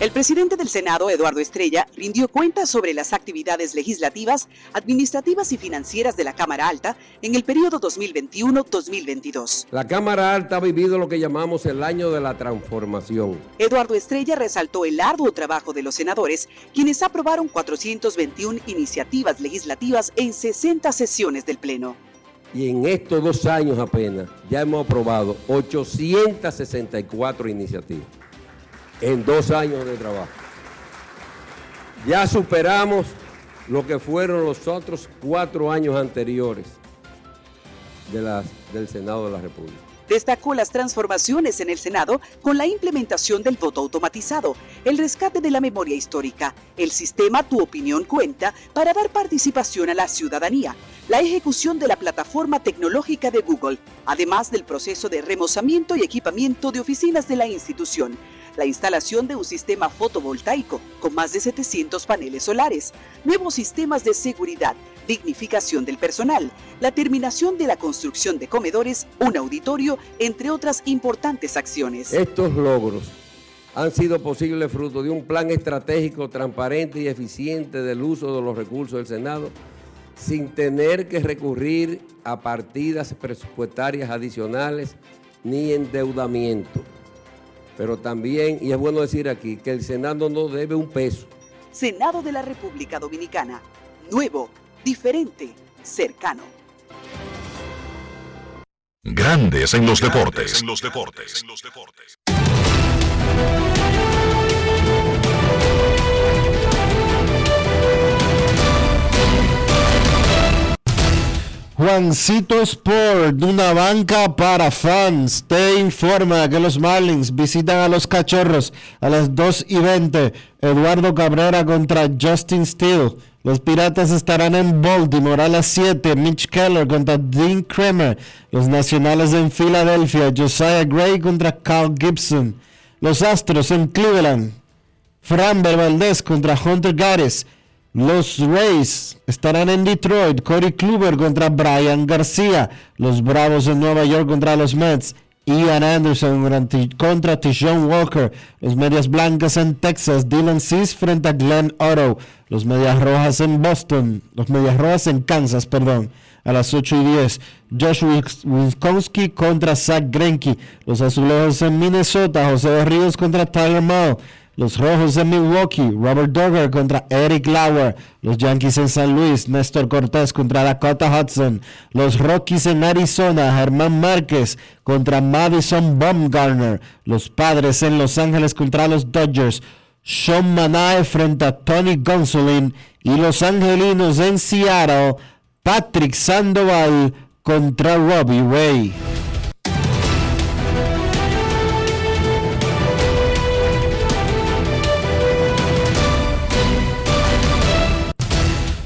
El presidente del Senado, Eduardo Estrella, rindió cuentas sobre las actividades legislativas, administrativas y financieras de la Cámara Alta en el periodo 2021-2022. La Cámara Alta ha vivido lo que llamamos el año de la transformación. Eduardo Estrella resaltó el arduo trabajo de los senadores, quienes aprobaron 421 iniciativas legislativas en 60 sesiones del Pleno. Y en estos dos años apenas ya hemos aprobado 864 iniciativas. En dos años de trabajo. Ya superamos lo que fueron los otros cuatro años anteriores del Senado de la República. Destacó las transformaciones en el Senado con la implementación del voto automatizado, el rescate de la memoria histórica, el sistema Tu opinión cuenta para dar participación a la ciudadanía, la ejecución de la plataforma tecnológica de Google, además del proceso de remozamiento y equipamiento de oficinas de la institución, la instalación de un sistema fotovoltaico con más de 700 paneles solares, nuevos sistemas de seguridad, dignificación del personal, la terminación de la construcción de comedores, un auditorio, entre otras importantes acciones. Estos logros han sido posibles fruto de un plan estratégico transparente y eficiente del uso de los recursos del Senado sin tener que recurrir a partidas presupuestarias adicionales ni endeudamiento. Pero también, y es bueno decir aquí, que el Senado no debe un peso. Senado de la República Dominicana. Nuevo, diferente, cercano. Grandes en los deportes. En los deportes. Juancito Sport, una banca para fans, te informa que los Marlins visitan a los Cachorros a las 2 y 20. Eduardo Cabrera contra Justin Steele. Los Piratas estarán en Baltimore a las 7. Mitch Keller contra Dean Kramer. Los Nacionales en Filadelfia. Josiah Gray contra Carl Gibson. Los Astros en Cleveland. Framber Valdez contra Hunter Gares. Los Rays estarán en Detroit. Corey Kluber contra Brian García. Los Bravos en Nueva York contra los Mets. Ian Anderson contra- Tishon Walker. Los Medias Blancas en Texas, Dylan Cease frente a Glenn Otto. Los Medias Rojas en Boston, los Medias Rojas en Kansas, perdón, a las 8 y 10. Josh Wis- Wiskowski contra Zach Greinke. Los Azulejos en Minnesota, José contra Tyler Mao. Los Rojos en Milwaukee, Robert Dogger contra Eric Lauer. Los Yankees en San Luis, Néstor Cortés contra Dakota Hudson. Los Rockies en Arizona, Germán Márquez contra Madison Baumgartner. Los Padres en Los Ángeles contra los Dodgers. Sean Manae frente a Tony Gonsolin. Y los Angelinos en Seattle, Patrick Sandoval contra Robbie Ray.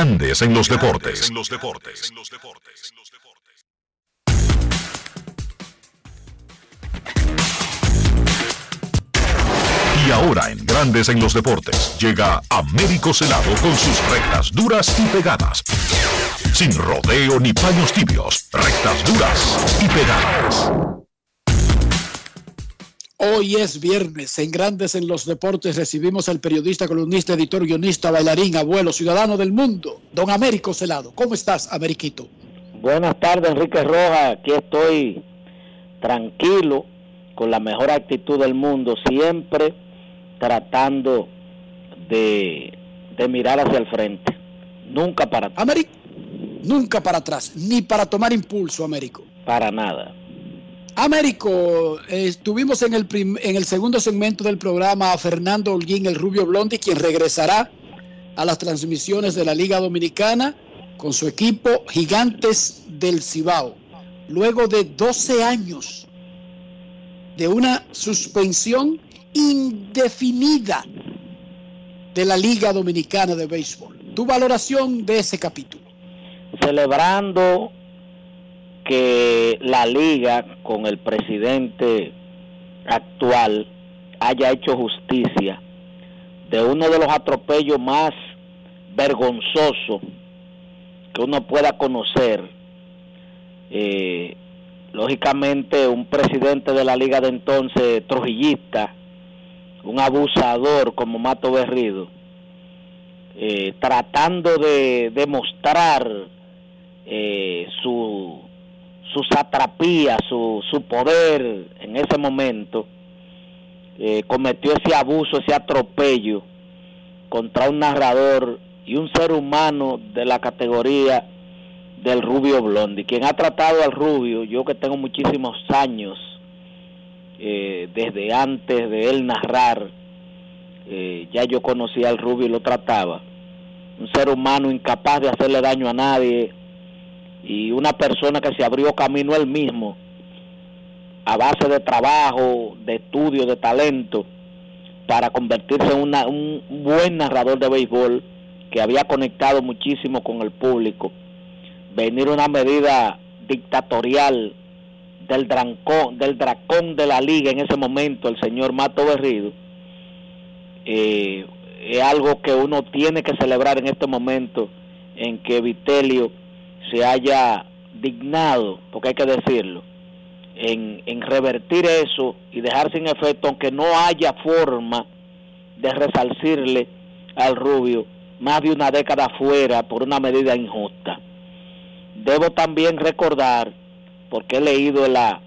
Grandes en los deportes. Y ahora en Grandes en los deportes llega Américo Celado con sus rectas duras y pegadas. Sin rodeo ni paños tibios, rectas duras y pegadas. Hoy es viernes, en Grandes en los Deportes recibimos al periodista, columnista, editor, guionista, bailarín, abuelo, ciudadano del mundo, don Américo Celado. ¿Cómo estás, Ameriquito? Buenas tardes, Enrique Rojas. Aquí estoy tranquilo, con la mejor actitud del mundo, siempre tratando de, de mirar hacia el frente. Nunca para atrás. Américo, nunca para atrás, ni para tomar impulso, Américo. Para nada. Américo, estuvimos en el, en el segundo segmento del programa a Fernando Holguín, el Rubio Blondi, quien regresará a las transmisiones de la Liga Dominicana con su equipo Gigantes del Cibao. Luego de 12 años de una suspensión indefinida de la Liga Dominicana de Béisbol. Tu valoración de ese capítulo. Celebrando que la liga con el presidente actual haya hecho justicia de uno de los atropellos más vergonzosos que uno pueda conocer. Eh, lógicamente un presidente de la liga de entonces trujillista, un abusador como Mato Berrido, eh, tratando de demostrar eh, su, su satrapía, su, su poder en ese momento, eh, cometió ese abuso, ese atropello contra un narrador y un ser humano de la categoría del Rubio Blondi. Quien ha tratado al Rubio, yo que tengo muchísimos años, eh, desde antes de él narrar, eh, ya yo conocía al Rubio y lo trataba. Un ser humano incapaz de hacerle daño a nadie y una persona que se abrió camino él mismo a base de trabajo, de estudio, de talento, para convertirse en una- un buen narrador de béisbol que había conectado muchísimo con el público. Venir una medida dictatorial del dracón, del dracón de la liga en ese momento, el señor Mato Berrido, eh, es algo que uno tiene que celebrar en este momento en que Vitelio se haya dignado, porque hay que decirlo, en, revertir eso y dejar sin efecto, aunque no haya forma de resarcirle al rubio más de una década fuera por una medida injusta. Debo también recordar, porque he leído la,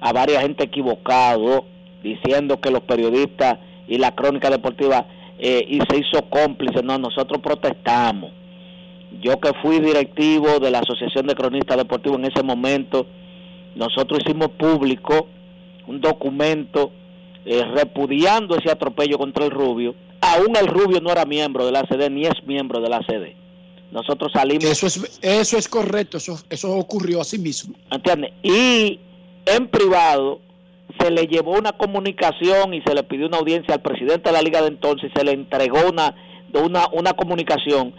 a varias gente equivocado diciendo que los periodistas y la crónica deportiva eh, y se hizo cómplice, no, nosotros protestamos. Yo que fui directivo de la Asociación de Cronistas Deportivos en ese momento, nosotros hicimos público un documento eh, repudiando ese atropello contra el Rubio. Aún el Rubio no era miembro de la ACD ni es miembro de la ACD. Nosotros salimos. Eso es, eso es correcto, eso, eso ocurrió así mismo. ¿Entiendes? Y en privado se le llevó una comunicación y se le pidió una audiencia al presidente de la liga de entonces, se le entregó una, una, una comunicación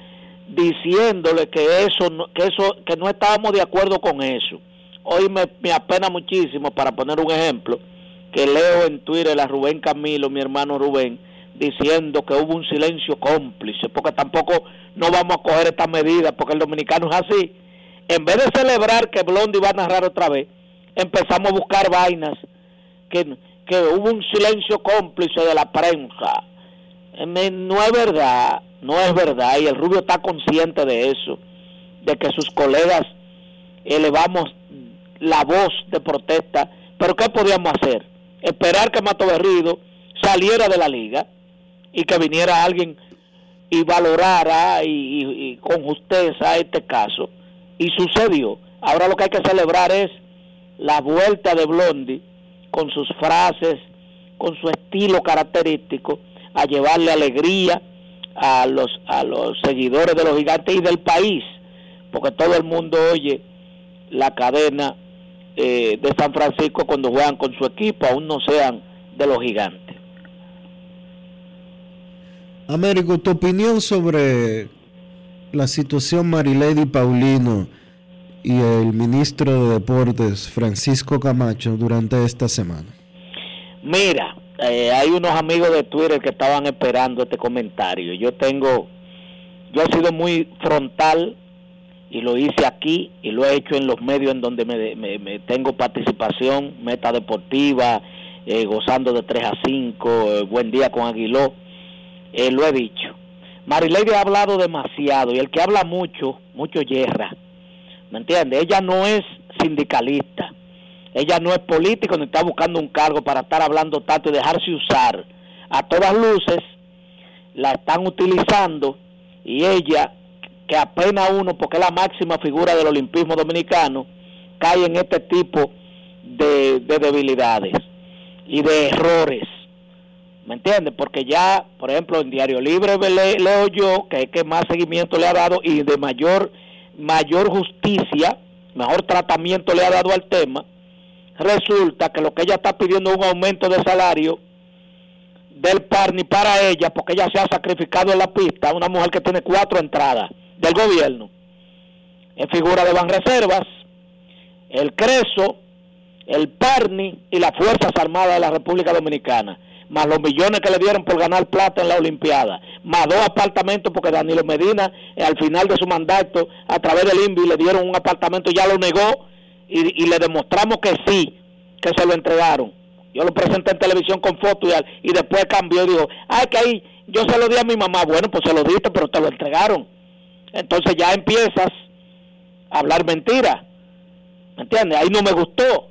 diciéndole que eso, que eso, que no estábamos de acuerdo con eso. Hoy me, me apena muchísimo, para poner un ejemplo, que leo en Twitter a Rubén Camilo, mi hermano Rubén, diciendo que hubo un silencio cómplice, porque tampoco no vamos a coger esta medida, porque el dominicano es así. En vez de celebrar que Blondie va a narrar otra vez, empezamos a buscar vainas, que, que hubo un silencio cómplice de la prensa. Eh, No es verdad, no es verdad, y el Rubio está consciente de eso, de que sus colegas elevamos la voz de protesta, pero ¿qué podíamos hacer? Esperar que Mato Berrido saliera de la liga y que viniera alguien y valorara y, y- y con justeza este caso. Y sucedió. Ahora lo que hay que celebrar es la vuelta de Blondie con sus frases, con su estilo característico, a llevarle alegría a los, a los seguidores de los gigantes y del país, porque todo el mundo oye la cadena eh, de San Francisco cuando juegan con su equipo, aún no sean de los gigantes. Américo, tu opinión sobre la situación Marilady Paulino y el ministro de Deportes Francisco Camacho durante esta semana. Mira, eh, hay unos amigos de Twitter que estaban esperando este comentario. Yo tengo, yo he sido muy frontal y lo hice aquí y lo he hecho en los medios en donde me, me- tengo participación, Meta Deportiva, eh, gozando de 3 a 5, eh, Buen Día con Aguiló, eh, lo he dicho. Marileide ha hablado demasiado y el que habla mucho, mucho yerra. ¿Me entiendes? Ella no es sindicalista. Ella no es político ni está buscando un cargo para estar hablando tanto y dejarse usar. A todas luces la están utilizando y ella, que apenas uno, porque es la máxima figura del olimpismo dominicano, cae en este tipo de, de debilidades y de errores. ¿Me entiendes? Porque ya, por ejemplo, en Diario Libre le- leo yo que es que más seguimiento le ha dado y de mayor, mayor justicia, mejor tratamiento le ha dado al tema. Resulta que lo que ella está pidiendo es un aumento de salario del PARNI para ella, porque ella se ha sacrificado en la pista, una mujer que tiene cuatro entradas del gobierno, en figura de Banreservas, el CRESO, el PARNI y las Fuerzas Armadas de la República Dominicana, más los millones que le dieron por ganar plata en la Olimpiada, más dos apartamentos porque Danilo Medina eh, al final de su mandato a través del INVI le dieron un apartamento, ya lo negó y, y le demostramos que sí, que se lo entregaron. Yo lo presenté en televisión con fotos y, al- y después cambió y dijo, ay, que ahí yo se lo di a mi mamá. Bueno, pues se lo diste, pero te lo entregaron. Entonces ya empiezas a hablar mentira. ¿Me entiendes? Ahí no me gustó.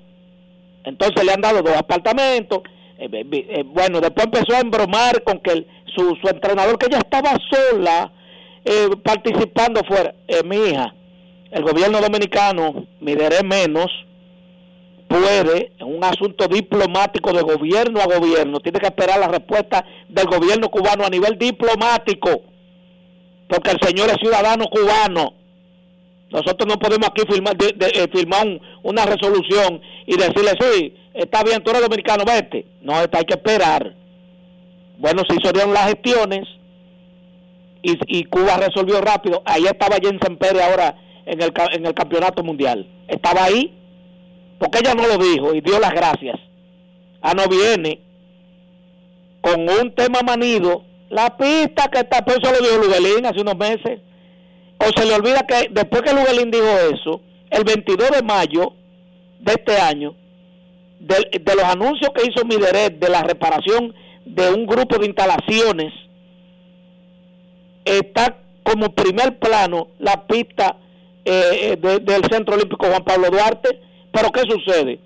Entonces le han dado dos apartamentos. Eh, eh, eh, bueno, después empezó a embromar con que su, su entrenador, que ella estaba sola eh, participando fuera. Mi hija, el gobierno dominicano, mideré menos, puede, en un asunto diplomático de gobierno a gobierno, tiene que esperar la respuesta del gobierno cubano a nivel diplomático, porque el señor es ciudadano cubano. Nosotros no podemos aquí firmar, eh, firmar un- una resolución y decirle, sí, está bien, tú eres dominicano, vete. No, esto hay que esperar. Bueno, se hicieron las gestiones y, y Cuba resolvió rápido. Ahí estaba Jensen Pérez ahora en el, en el campeonato mundial. Estaba ahí porque ella no lo dijo y dio las gracias. Ah, no viene con un tema manido. La pista que está, pues eso lo dijo Luguelín hace unos meses. O se le olvida que después que Luguelín dijo eso, el 22 de mayo de este año, de, de los anuncios que hizo Mideret de la reparación de un grupo de instalaciones, está como primer plano la pista eh, eh, de- del Centro Olímpico Juan Pablo Duarte. Pero ¿qué sucede?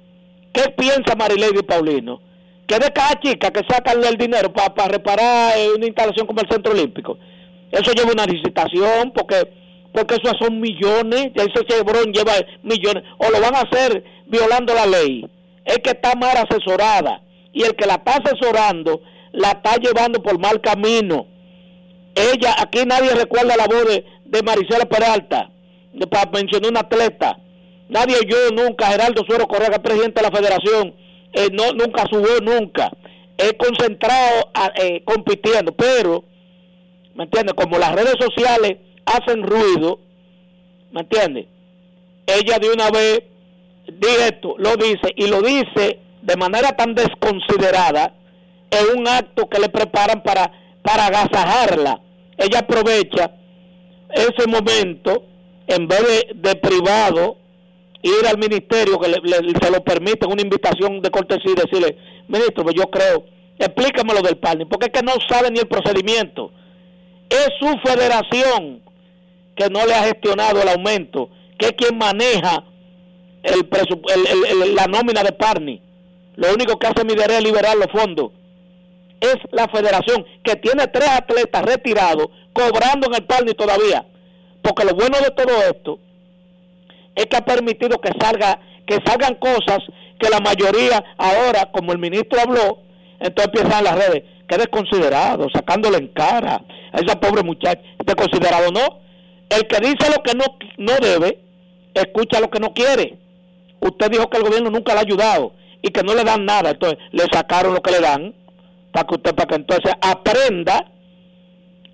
¿Qué piensa Marilady Paulino? Que de cada chica que sacan el dinero para reparar eh, una instalación como el Centro Olímpico. Eso lleva una licitación porque porque eso son millones. Ese Chevron lleva millones. O lo van a hacer violando la ley. Es que está mal asesorada. Y el que la está asesorando la está llevando por mal camino ella, aquí nadie recuerda la voz de, de Maricela Peralta, para mencionar un atleta. Nadie yo nunca, Geraldo Suero Correa, es presidente de la federación, eh, no, nunca subió nunca. He concentrado eh, compitiendo, pero, ¿me entiendes? Como las redes sociales hacen ruido, ¿me entiendes? Ella de una vez dice esto, lo dice, y lo dice de manera tan desconsiderada, en un acto que le preparan para, para agasajarla. Ella aprovecha ese momento, en vez de, privado, ir al ministerio que le, se lo permiten una invitación de cortesía y decirle, ministro, pues yo creo, explícame lo del PANI, porque es que no sabe ni el procedimiento. Es su federación que no le ha gestionado el aumento, que es quien maneja el el- el- la nómina de Parni. Lo único que hace Midere es liberar los fondos. Es la federación que tiene tres atletas retirados cobrando en el Parni todavía. Porque lo bueno de todo esto es que ha permitido que salga que salgan cosas que la mayoría ahora, como el ministro habló, entonces empiezan las redes, que desconsiderado, sacándole en cara a esa pobre muchacha, desconsiderado no. El que dice lo que no, no debe, escucha lo que no quiere. Usted dijo que el gobierno nunca le ha ayudado y que no le dan nada, entonces le sacaron lo que le dan para que usted, para que entonces aprenda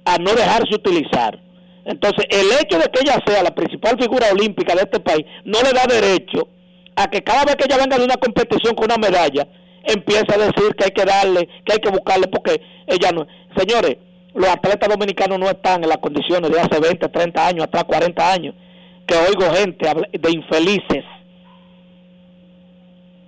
a no dejarse utilizar. Entonces, el hecho de que ella sea la principal figura olímpica de este país no le da derecho a que cada vez que ella venga de una competición con una medalla, empiece a decir que hay que darle, que hay que buscarle, porque ella no. Señores, los atletas dominicanos no están en las condiciones de hace 20, 30 años, hasta 40 años, que oigo gente de infelices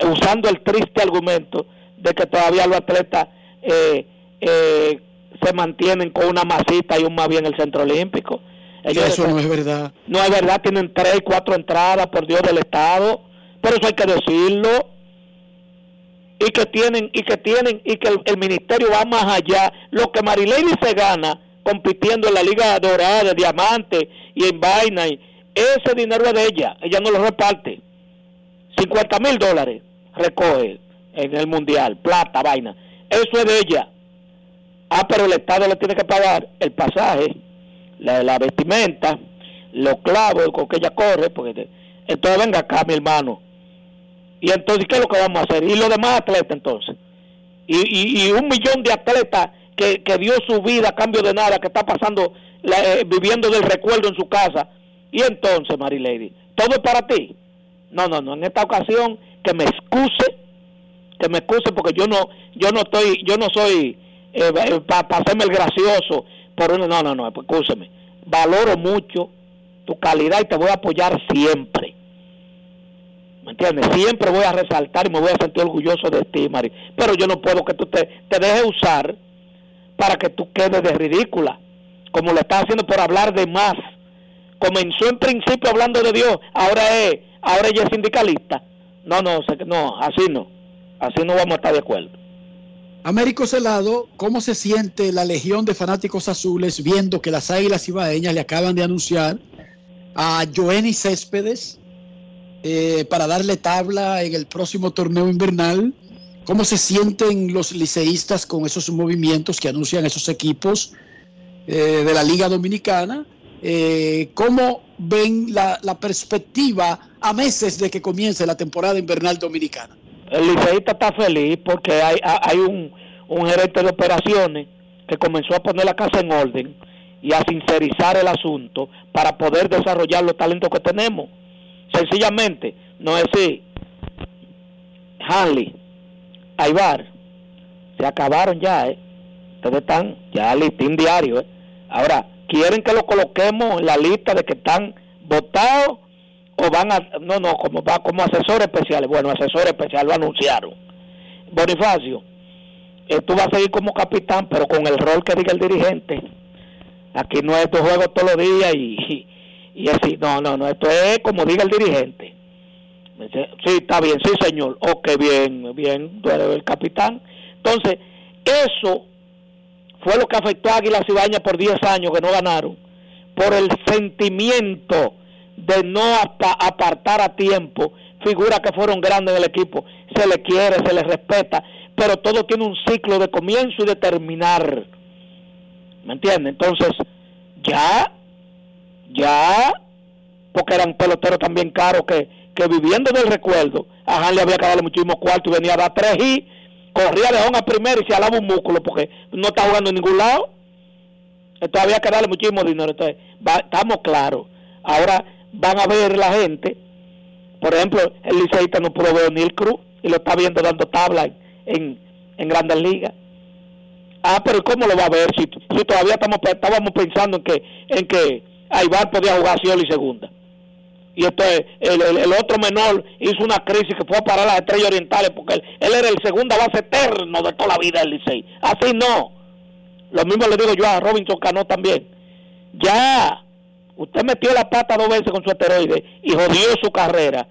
usando el triste argumento de que todavía los atletas eh, eh, se mantienen con una masita y un más bien el centro olímpico. Ellos Eso no es verdad. no es verdad, tienen tres cuatro entradas, por Dios del Estado, pero eso hay que decirlo. Y que tienen, y que tienen, y que el, el ministerio va más allá. Lo que Marilady se gana compitiendo en la Liga Dorada, de Diamante y en Vaina, y ese dinero es de ella, ella no lo reparte. 50 mil dólares recoge en el Mundial, plata, vaina. Eso es de ella. Ah, pero el Estado le tiene que pagar el pasaje, la, vestimenta, los clavos con que ella corre, porque te- entonces venga acá, mi hermano. Y entonces, ¿qué es lo que vamos a hacer? Y los demás atletas, entonces. Y, y, y un millón de atletas que, que dio su vida a cambio de nada, que está pasando, la- eh, viviendo del recuerdo en su casa. Y entonces, Marilady, todo es para ti. No, no, no. En esta ocasión, que me excuse, que me excuse porque yo no, yo no estoy, yo no soy para hacerme el gracioso por uno. No, no, no. Excúseme. Valoro mucho tu calidad y te voy a apoyar siempre. ¿Me entiendes? Siempre voy a resaltar y me voy a sentir orgulloso de ti, Mari. Pero yo no puedo que tú te, te dejes usar para que tú quedes de ridícula, como lo estás haciendo por hablar de más. Comenzó en principio hablando de Dios, ahora es, ahora ella es sindicalista. No, no, no, así no. Así no vamos a estar de acuerdo. Américo Celado, ¿cómo se siente la legión de fanáticos azules viendo que las Águilas Ibaeñas le acaban de anunciar a Joenny Céspedes eh, para darle tabla en el próximo torneo invernal? ¿Cómo se sienten los liceístas con esos movimientos que anuncian esos equipos eh, de la Liga Dominicana? Eh, ¿Cómo ven la, la perspectiva a meses de que comience la temporada invernal dominicana? El liceísta está feliz porque hay, hay un, un gerente de operaciones que comenzó a poner la casa en orden y a sincerizar el asunto para poder desarrollar los talentos que tenemos. Sencillamente, no es decir, Hanley, Aibar, se acabaron ya, ¿eh? Ustedes están ya listín diario, ¿eh? Ahora, ¿quieren que lo coloquemos en la lista de que están votados van a, no, no, como va como asesores especiales? Bueno, asesores especiales lo anunciaron. Bonifacio, eh, tú vas a seguir como capitán, pero con el rol que diga el dirigente. Aquí no es tu juego todos los días y, y, así, no, no, no, esto es como diga el dirigente. Me Sí, está bien, sí, señor. Ok, bien, bien, tú el capitán. Entonces, eso fue lo que afectó a Águilas Ibañas por 10 años que no ganaron, por el sentimiento de no apa- apartar a tiempo figuras que fueron grandes en el equipo. Se le quiere, se le respeta, pero todo tiene un ciclo de comienzo y de terminar. ¿Me entiende? Entonces, ya, Ya, porque eran peloteros también caros que, que viviendo del recuerdo, a Han le había que darle muchísimo cuarto y venía a dar tres y corría de a primera y se alaba un músculo porque no está jugando en ningún lado. Entonces había que darle muchísimo dinero. Entonces, va- estamos claros. Ahora van a ver la gente. Por ejemplo, el liceísta no pudo ver Neil Cruz y lo está viendo dando tabla en, en, Grandes Ligas. Ah, pero ¿y ¿cómo lo va a ver si, si todavía estamos estábamos pensando en que en que Aibar podía jugar Cielo y segunda? Y entonces el, el- el otro menor hizo una crisis que fue a parar las estrellas orientales porque él, él era el segunda base eterno de toda la vida del Licey. Así no. Lo mismo le digo yo a Robinson Cano también. Ya, usted metió la pata dos veces con su esteroide y jodió su carrera.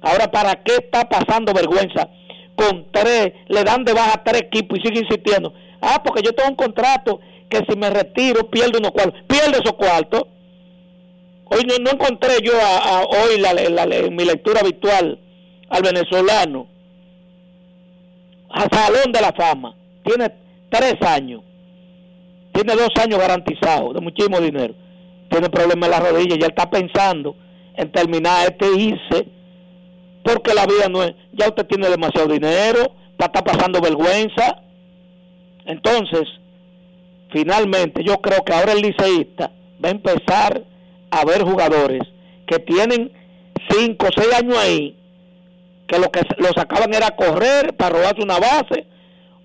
Ahora, ¿para qué está pasando vergüenza? Con tres, le dan de baja tres equipos y sigue insistiendo. Ah, porque yo tengo un contrato que si me retiro pierdo unos cuartos. Pierde esos cuartos. Hoy no, no encontré yo a, hoy la, la- la- en mi lectura habitual al venezolano a Salón de la Fama. Tiene tres años. Tiene dos años garantizados de muchísimo dinero. Tiene problemas en la rodilla. Ya está pensando en terminar este ICE porque la vida no es. Ya usted tiene demasiado dinero para estar pasando vergüenza. Entonces, finalmente, yo creo que ahora el liceísta va a empezar a ver jugadores que tienen cinco o seis años ahí, que lo que lo sacaban era correr para robarse una base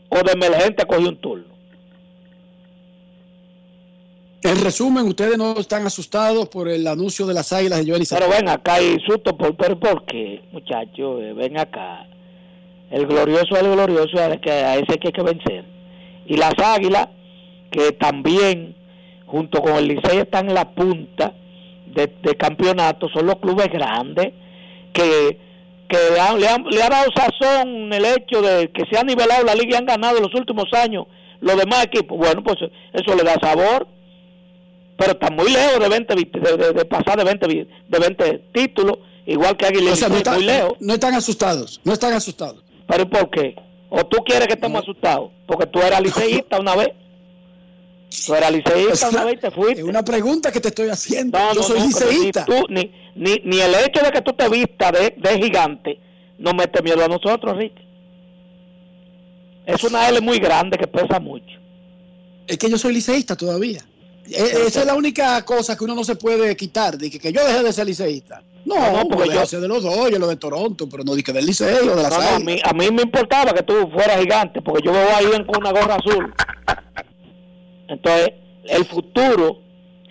o de emergente coger un turno. En resumen, ustedes no están asustados por el anuncio de las águilas de Joel Pero ven acá y susto, por, pero ¿por muchachos? Eh, ven acá. El glorioso el glorioso, a ese que hay que vencer. Y las águilas, que también, junto con el Licey, están en la punta de, de campeonato, son los clubes grandes que, que han- le, han, le ha dado sazón el hecho de que se ha nivelado la liga y han ganado en los últimos años los demás equipos. Bueno, pues eso le da sabor pero está muy lejos de 20 vit- de, de- de pasar de 20 vi- de 20 títulos igual que Águila O sea, no, están- muy lejos no están asustados, no están asustados. pero ¿y ¿por qué? o tú quieres que estemos asustados porque tú eras liceísta una vez tú eras liceísta una vez y te fuiste Es una pregunta que te estoy haciendo. no, Yo no, soy liceísta. Ni, tú, ni, ni, ni el hecho de que tú te vistas de, de gigante no mete miedo a nosotros, Rick. Es una L muy grande que pesa mucho. Es que yo soy liceísta todavía. E- Esa es la única cosa que uno no se puede quitar, de que, que yo dejé de ser liceísta. No, No, no, porque yo sé de los dos, yo lo de Toronto, pero no dije del liceo, de las No, no, a, mí, a mí me importaba que tú fueras gigante, porque yo veo ahí en- con una gorra azul. Entonces, el futuro,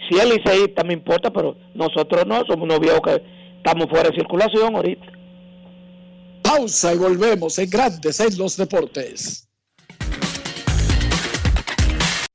si es liceísta, me importa, pero nosotros no, somos unos viejos que estamos fuera de circulación ahorita. Pausa y volvemos en Grandes en los Deportes.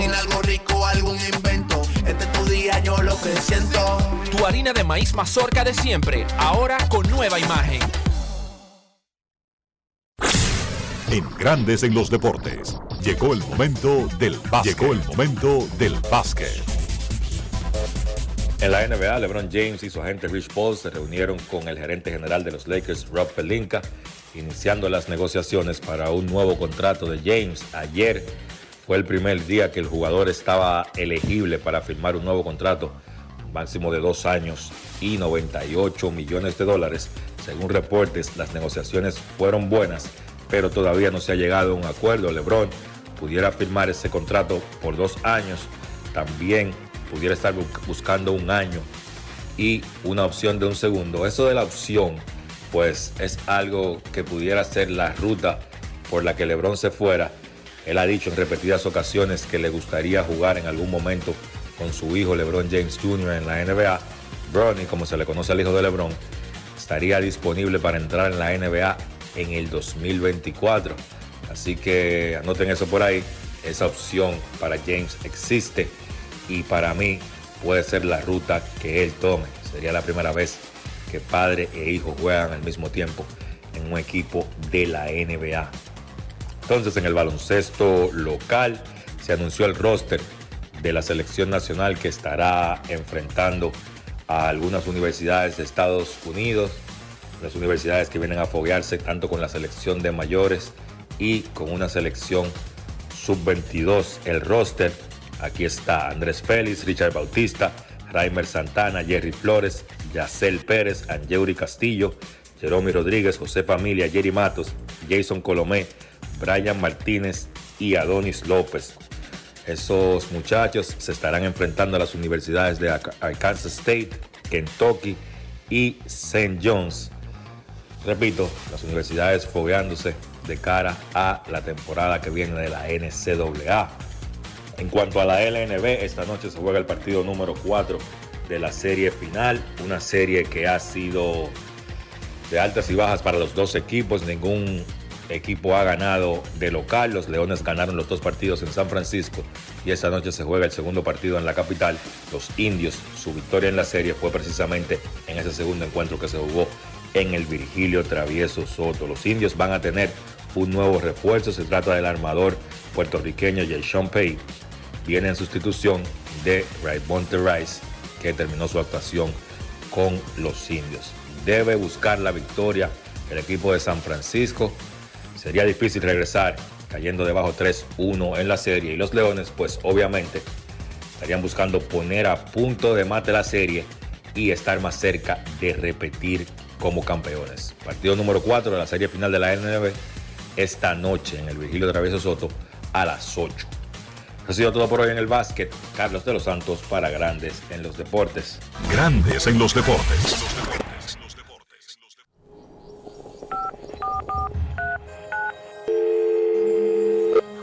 Cocina algo rico, algún invento. Este es tu día, yo lo que siento. Tu harina de maíz mazorca de siempre, ahora con nueva imagen. En Grandes en los Deportes. Llegó el momento del básquet. Llegó el momento del básquet. En la NBA, LeBron James y su agente Rich Paul se reunieron con el gerente general de los Lakers, Rob Pelinka, iniciando las negociaciones para un nuevo contrato de James. Ayer fue el primer día que el jugador estaba elegible para firmar un nuevo contrato, máximo de dos años y 98 millones de dólares. Según reportes, las negociaciones fueron buenas, pero todavía no se ha llegado a un acuerdo. LeBron pudiera firmar ese contrato por dos años. También pudiera estar bu- buscando un año y una opción de un segundo. Eso de la opción, pues es algo que pudiera ser la ruta por la que LeBron se fuera. Él ha dicho en repetidas ocasiones que le gustaría jugar en algún momento con su hijo LeBron James Jr. en la NBA. Bronny, como se le conoce al hijo de LeBron, estaría disponible para entrar en la NBA en el 2024. Así que anoten eso por ahí. Esa opción para James existe y para mí puede ser la ruta que él tome. Sería la primera vez que padre e hijo juegan al mismo tiempo en un equipo de la NBA. Entonces en el baloncesto local se anunció el roster de la selección nacional que estará enfrentando a algunas universidades de Estados Unidos, las universidades que vienen a foguearse tanto con la selección de mayores y con una selección sub-22. El roster, aquí está Andrés Félix, Richard Bautista, Raimer Santana, Jerry Flores, Yacel Pérez, Angeuri Castillo, Jeromy Rodríguez, José Familia, Jerry Matos, Jason Colomé, Brian Martínez y Adonis López. Esos muchachos se estarán enfrentando a las universidades de Arkansas State, Kentucky y St. John's. Repito, las universidades fogueándose de cara a la temporada que viene de la NCAA. En cuanto a la LNB, esta noche se juega el partido número 4 de la serie final, una serie que ha sido de altas y bajas para los dos equipos, ningún equipo ha ganado de local, los Leones ganaron los dos partidos en San Francisco y esta noche se juega el segundo partido en la capital, los Indios, su victoria en la serie fue precisamente en ese segundo encuentro que se jugó en el Virgilio Travieso Soto. Los Indios van a tener un nuevo refuerzo, se trata del armador puertorriqueño Jason Pay, viene en sustitución de Raybonte Rice, que terminó su actuación con los indios. Debe buscar la victoria el equipo de San Francisco. Sería difícil regresar cayendo debajo 3-1 en la serie. Y los Leones, pues obviamente, estarían buscando poner a punto de mate la serie y estar más cerca de repetir como campeones. Partido número 4 de la serie final de la NB esta noche en el Virgilio Travieso Soto a las 8. Eso ha sido todo por hoy en el básquet. Carlos de los Santos para Grandes en los Deportes. Grandes en los deportes.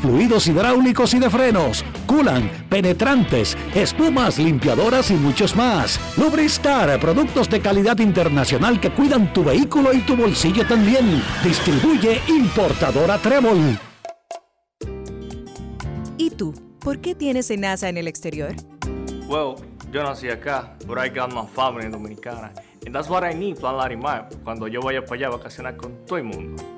fluidos hidráulicos y de frenos, culan, penetrantes, espumas, limpiadoras y muchos más. Lubristar, productos de calidad internacional que cuidan tu vehículo y tu bolsillo también. Distribuye importadora Trébol. ¿Y tú? ¿Por qué tienes NASA en el exterior? Well, yo nací acá, but I got my family dominicana. And that's what I need, Plan Larimar, cuando yo vaya para allá a vacacionar con todo el mundo.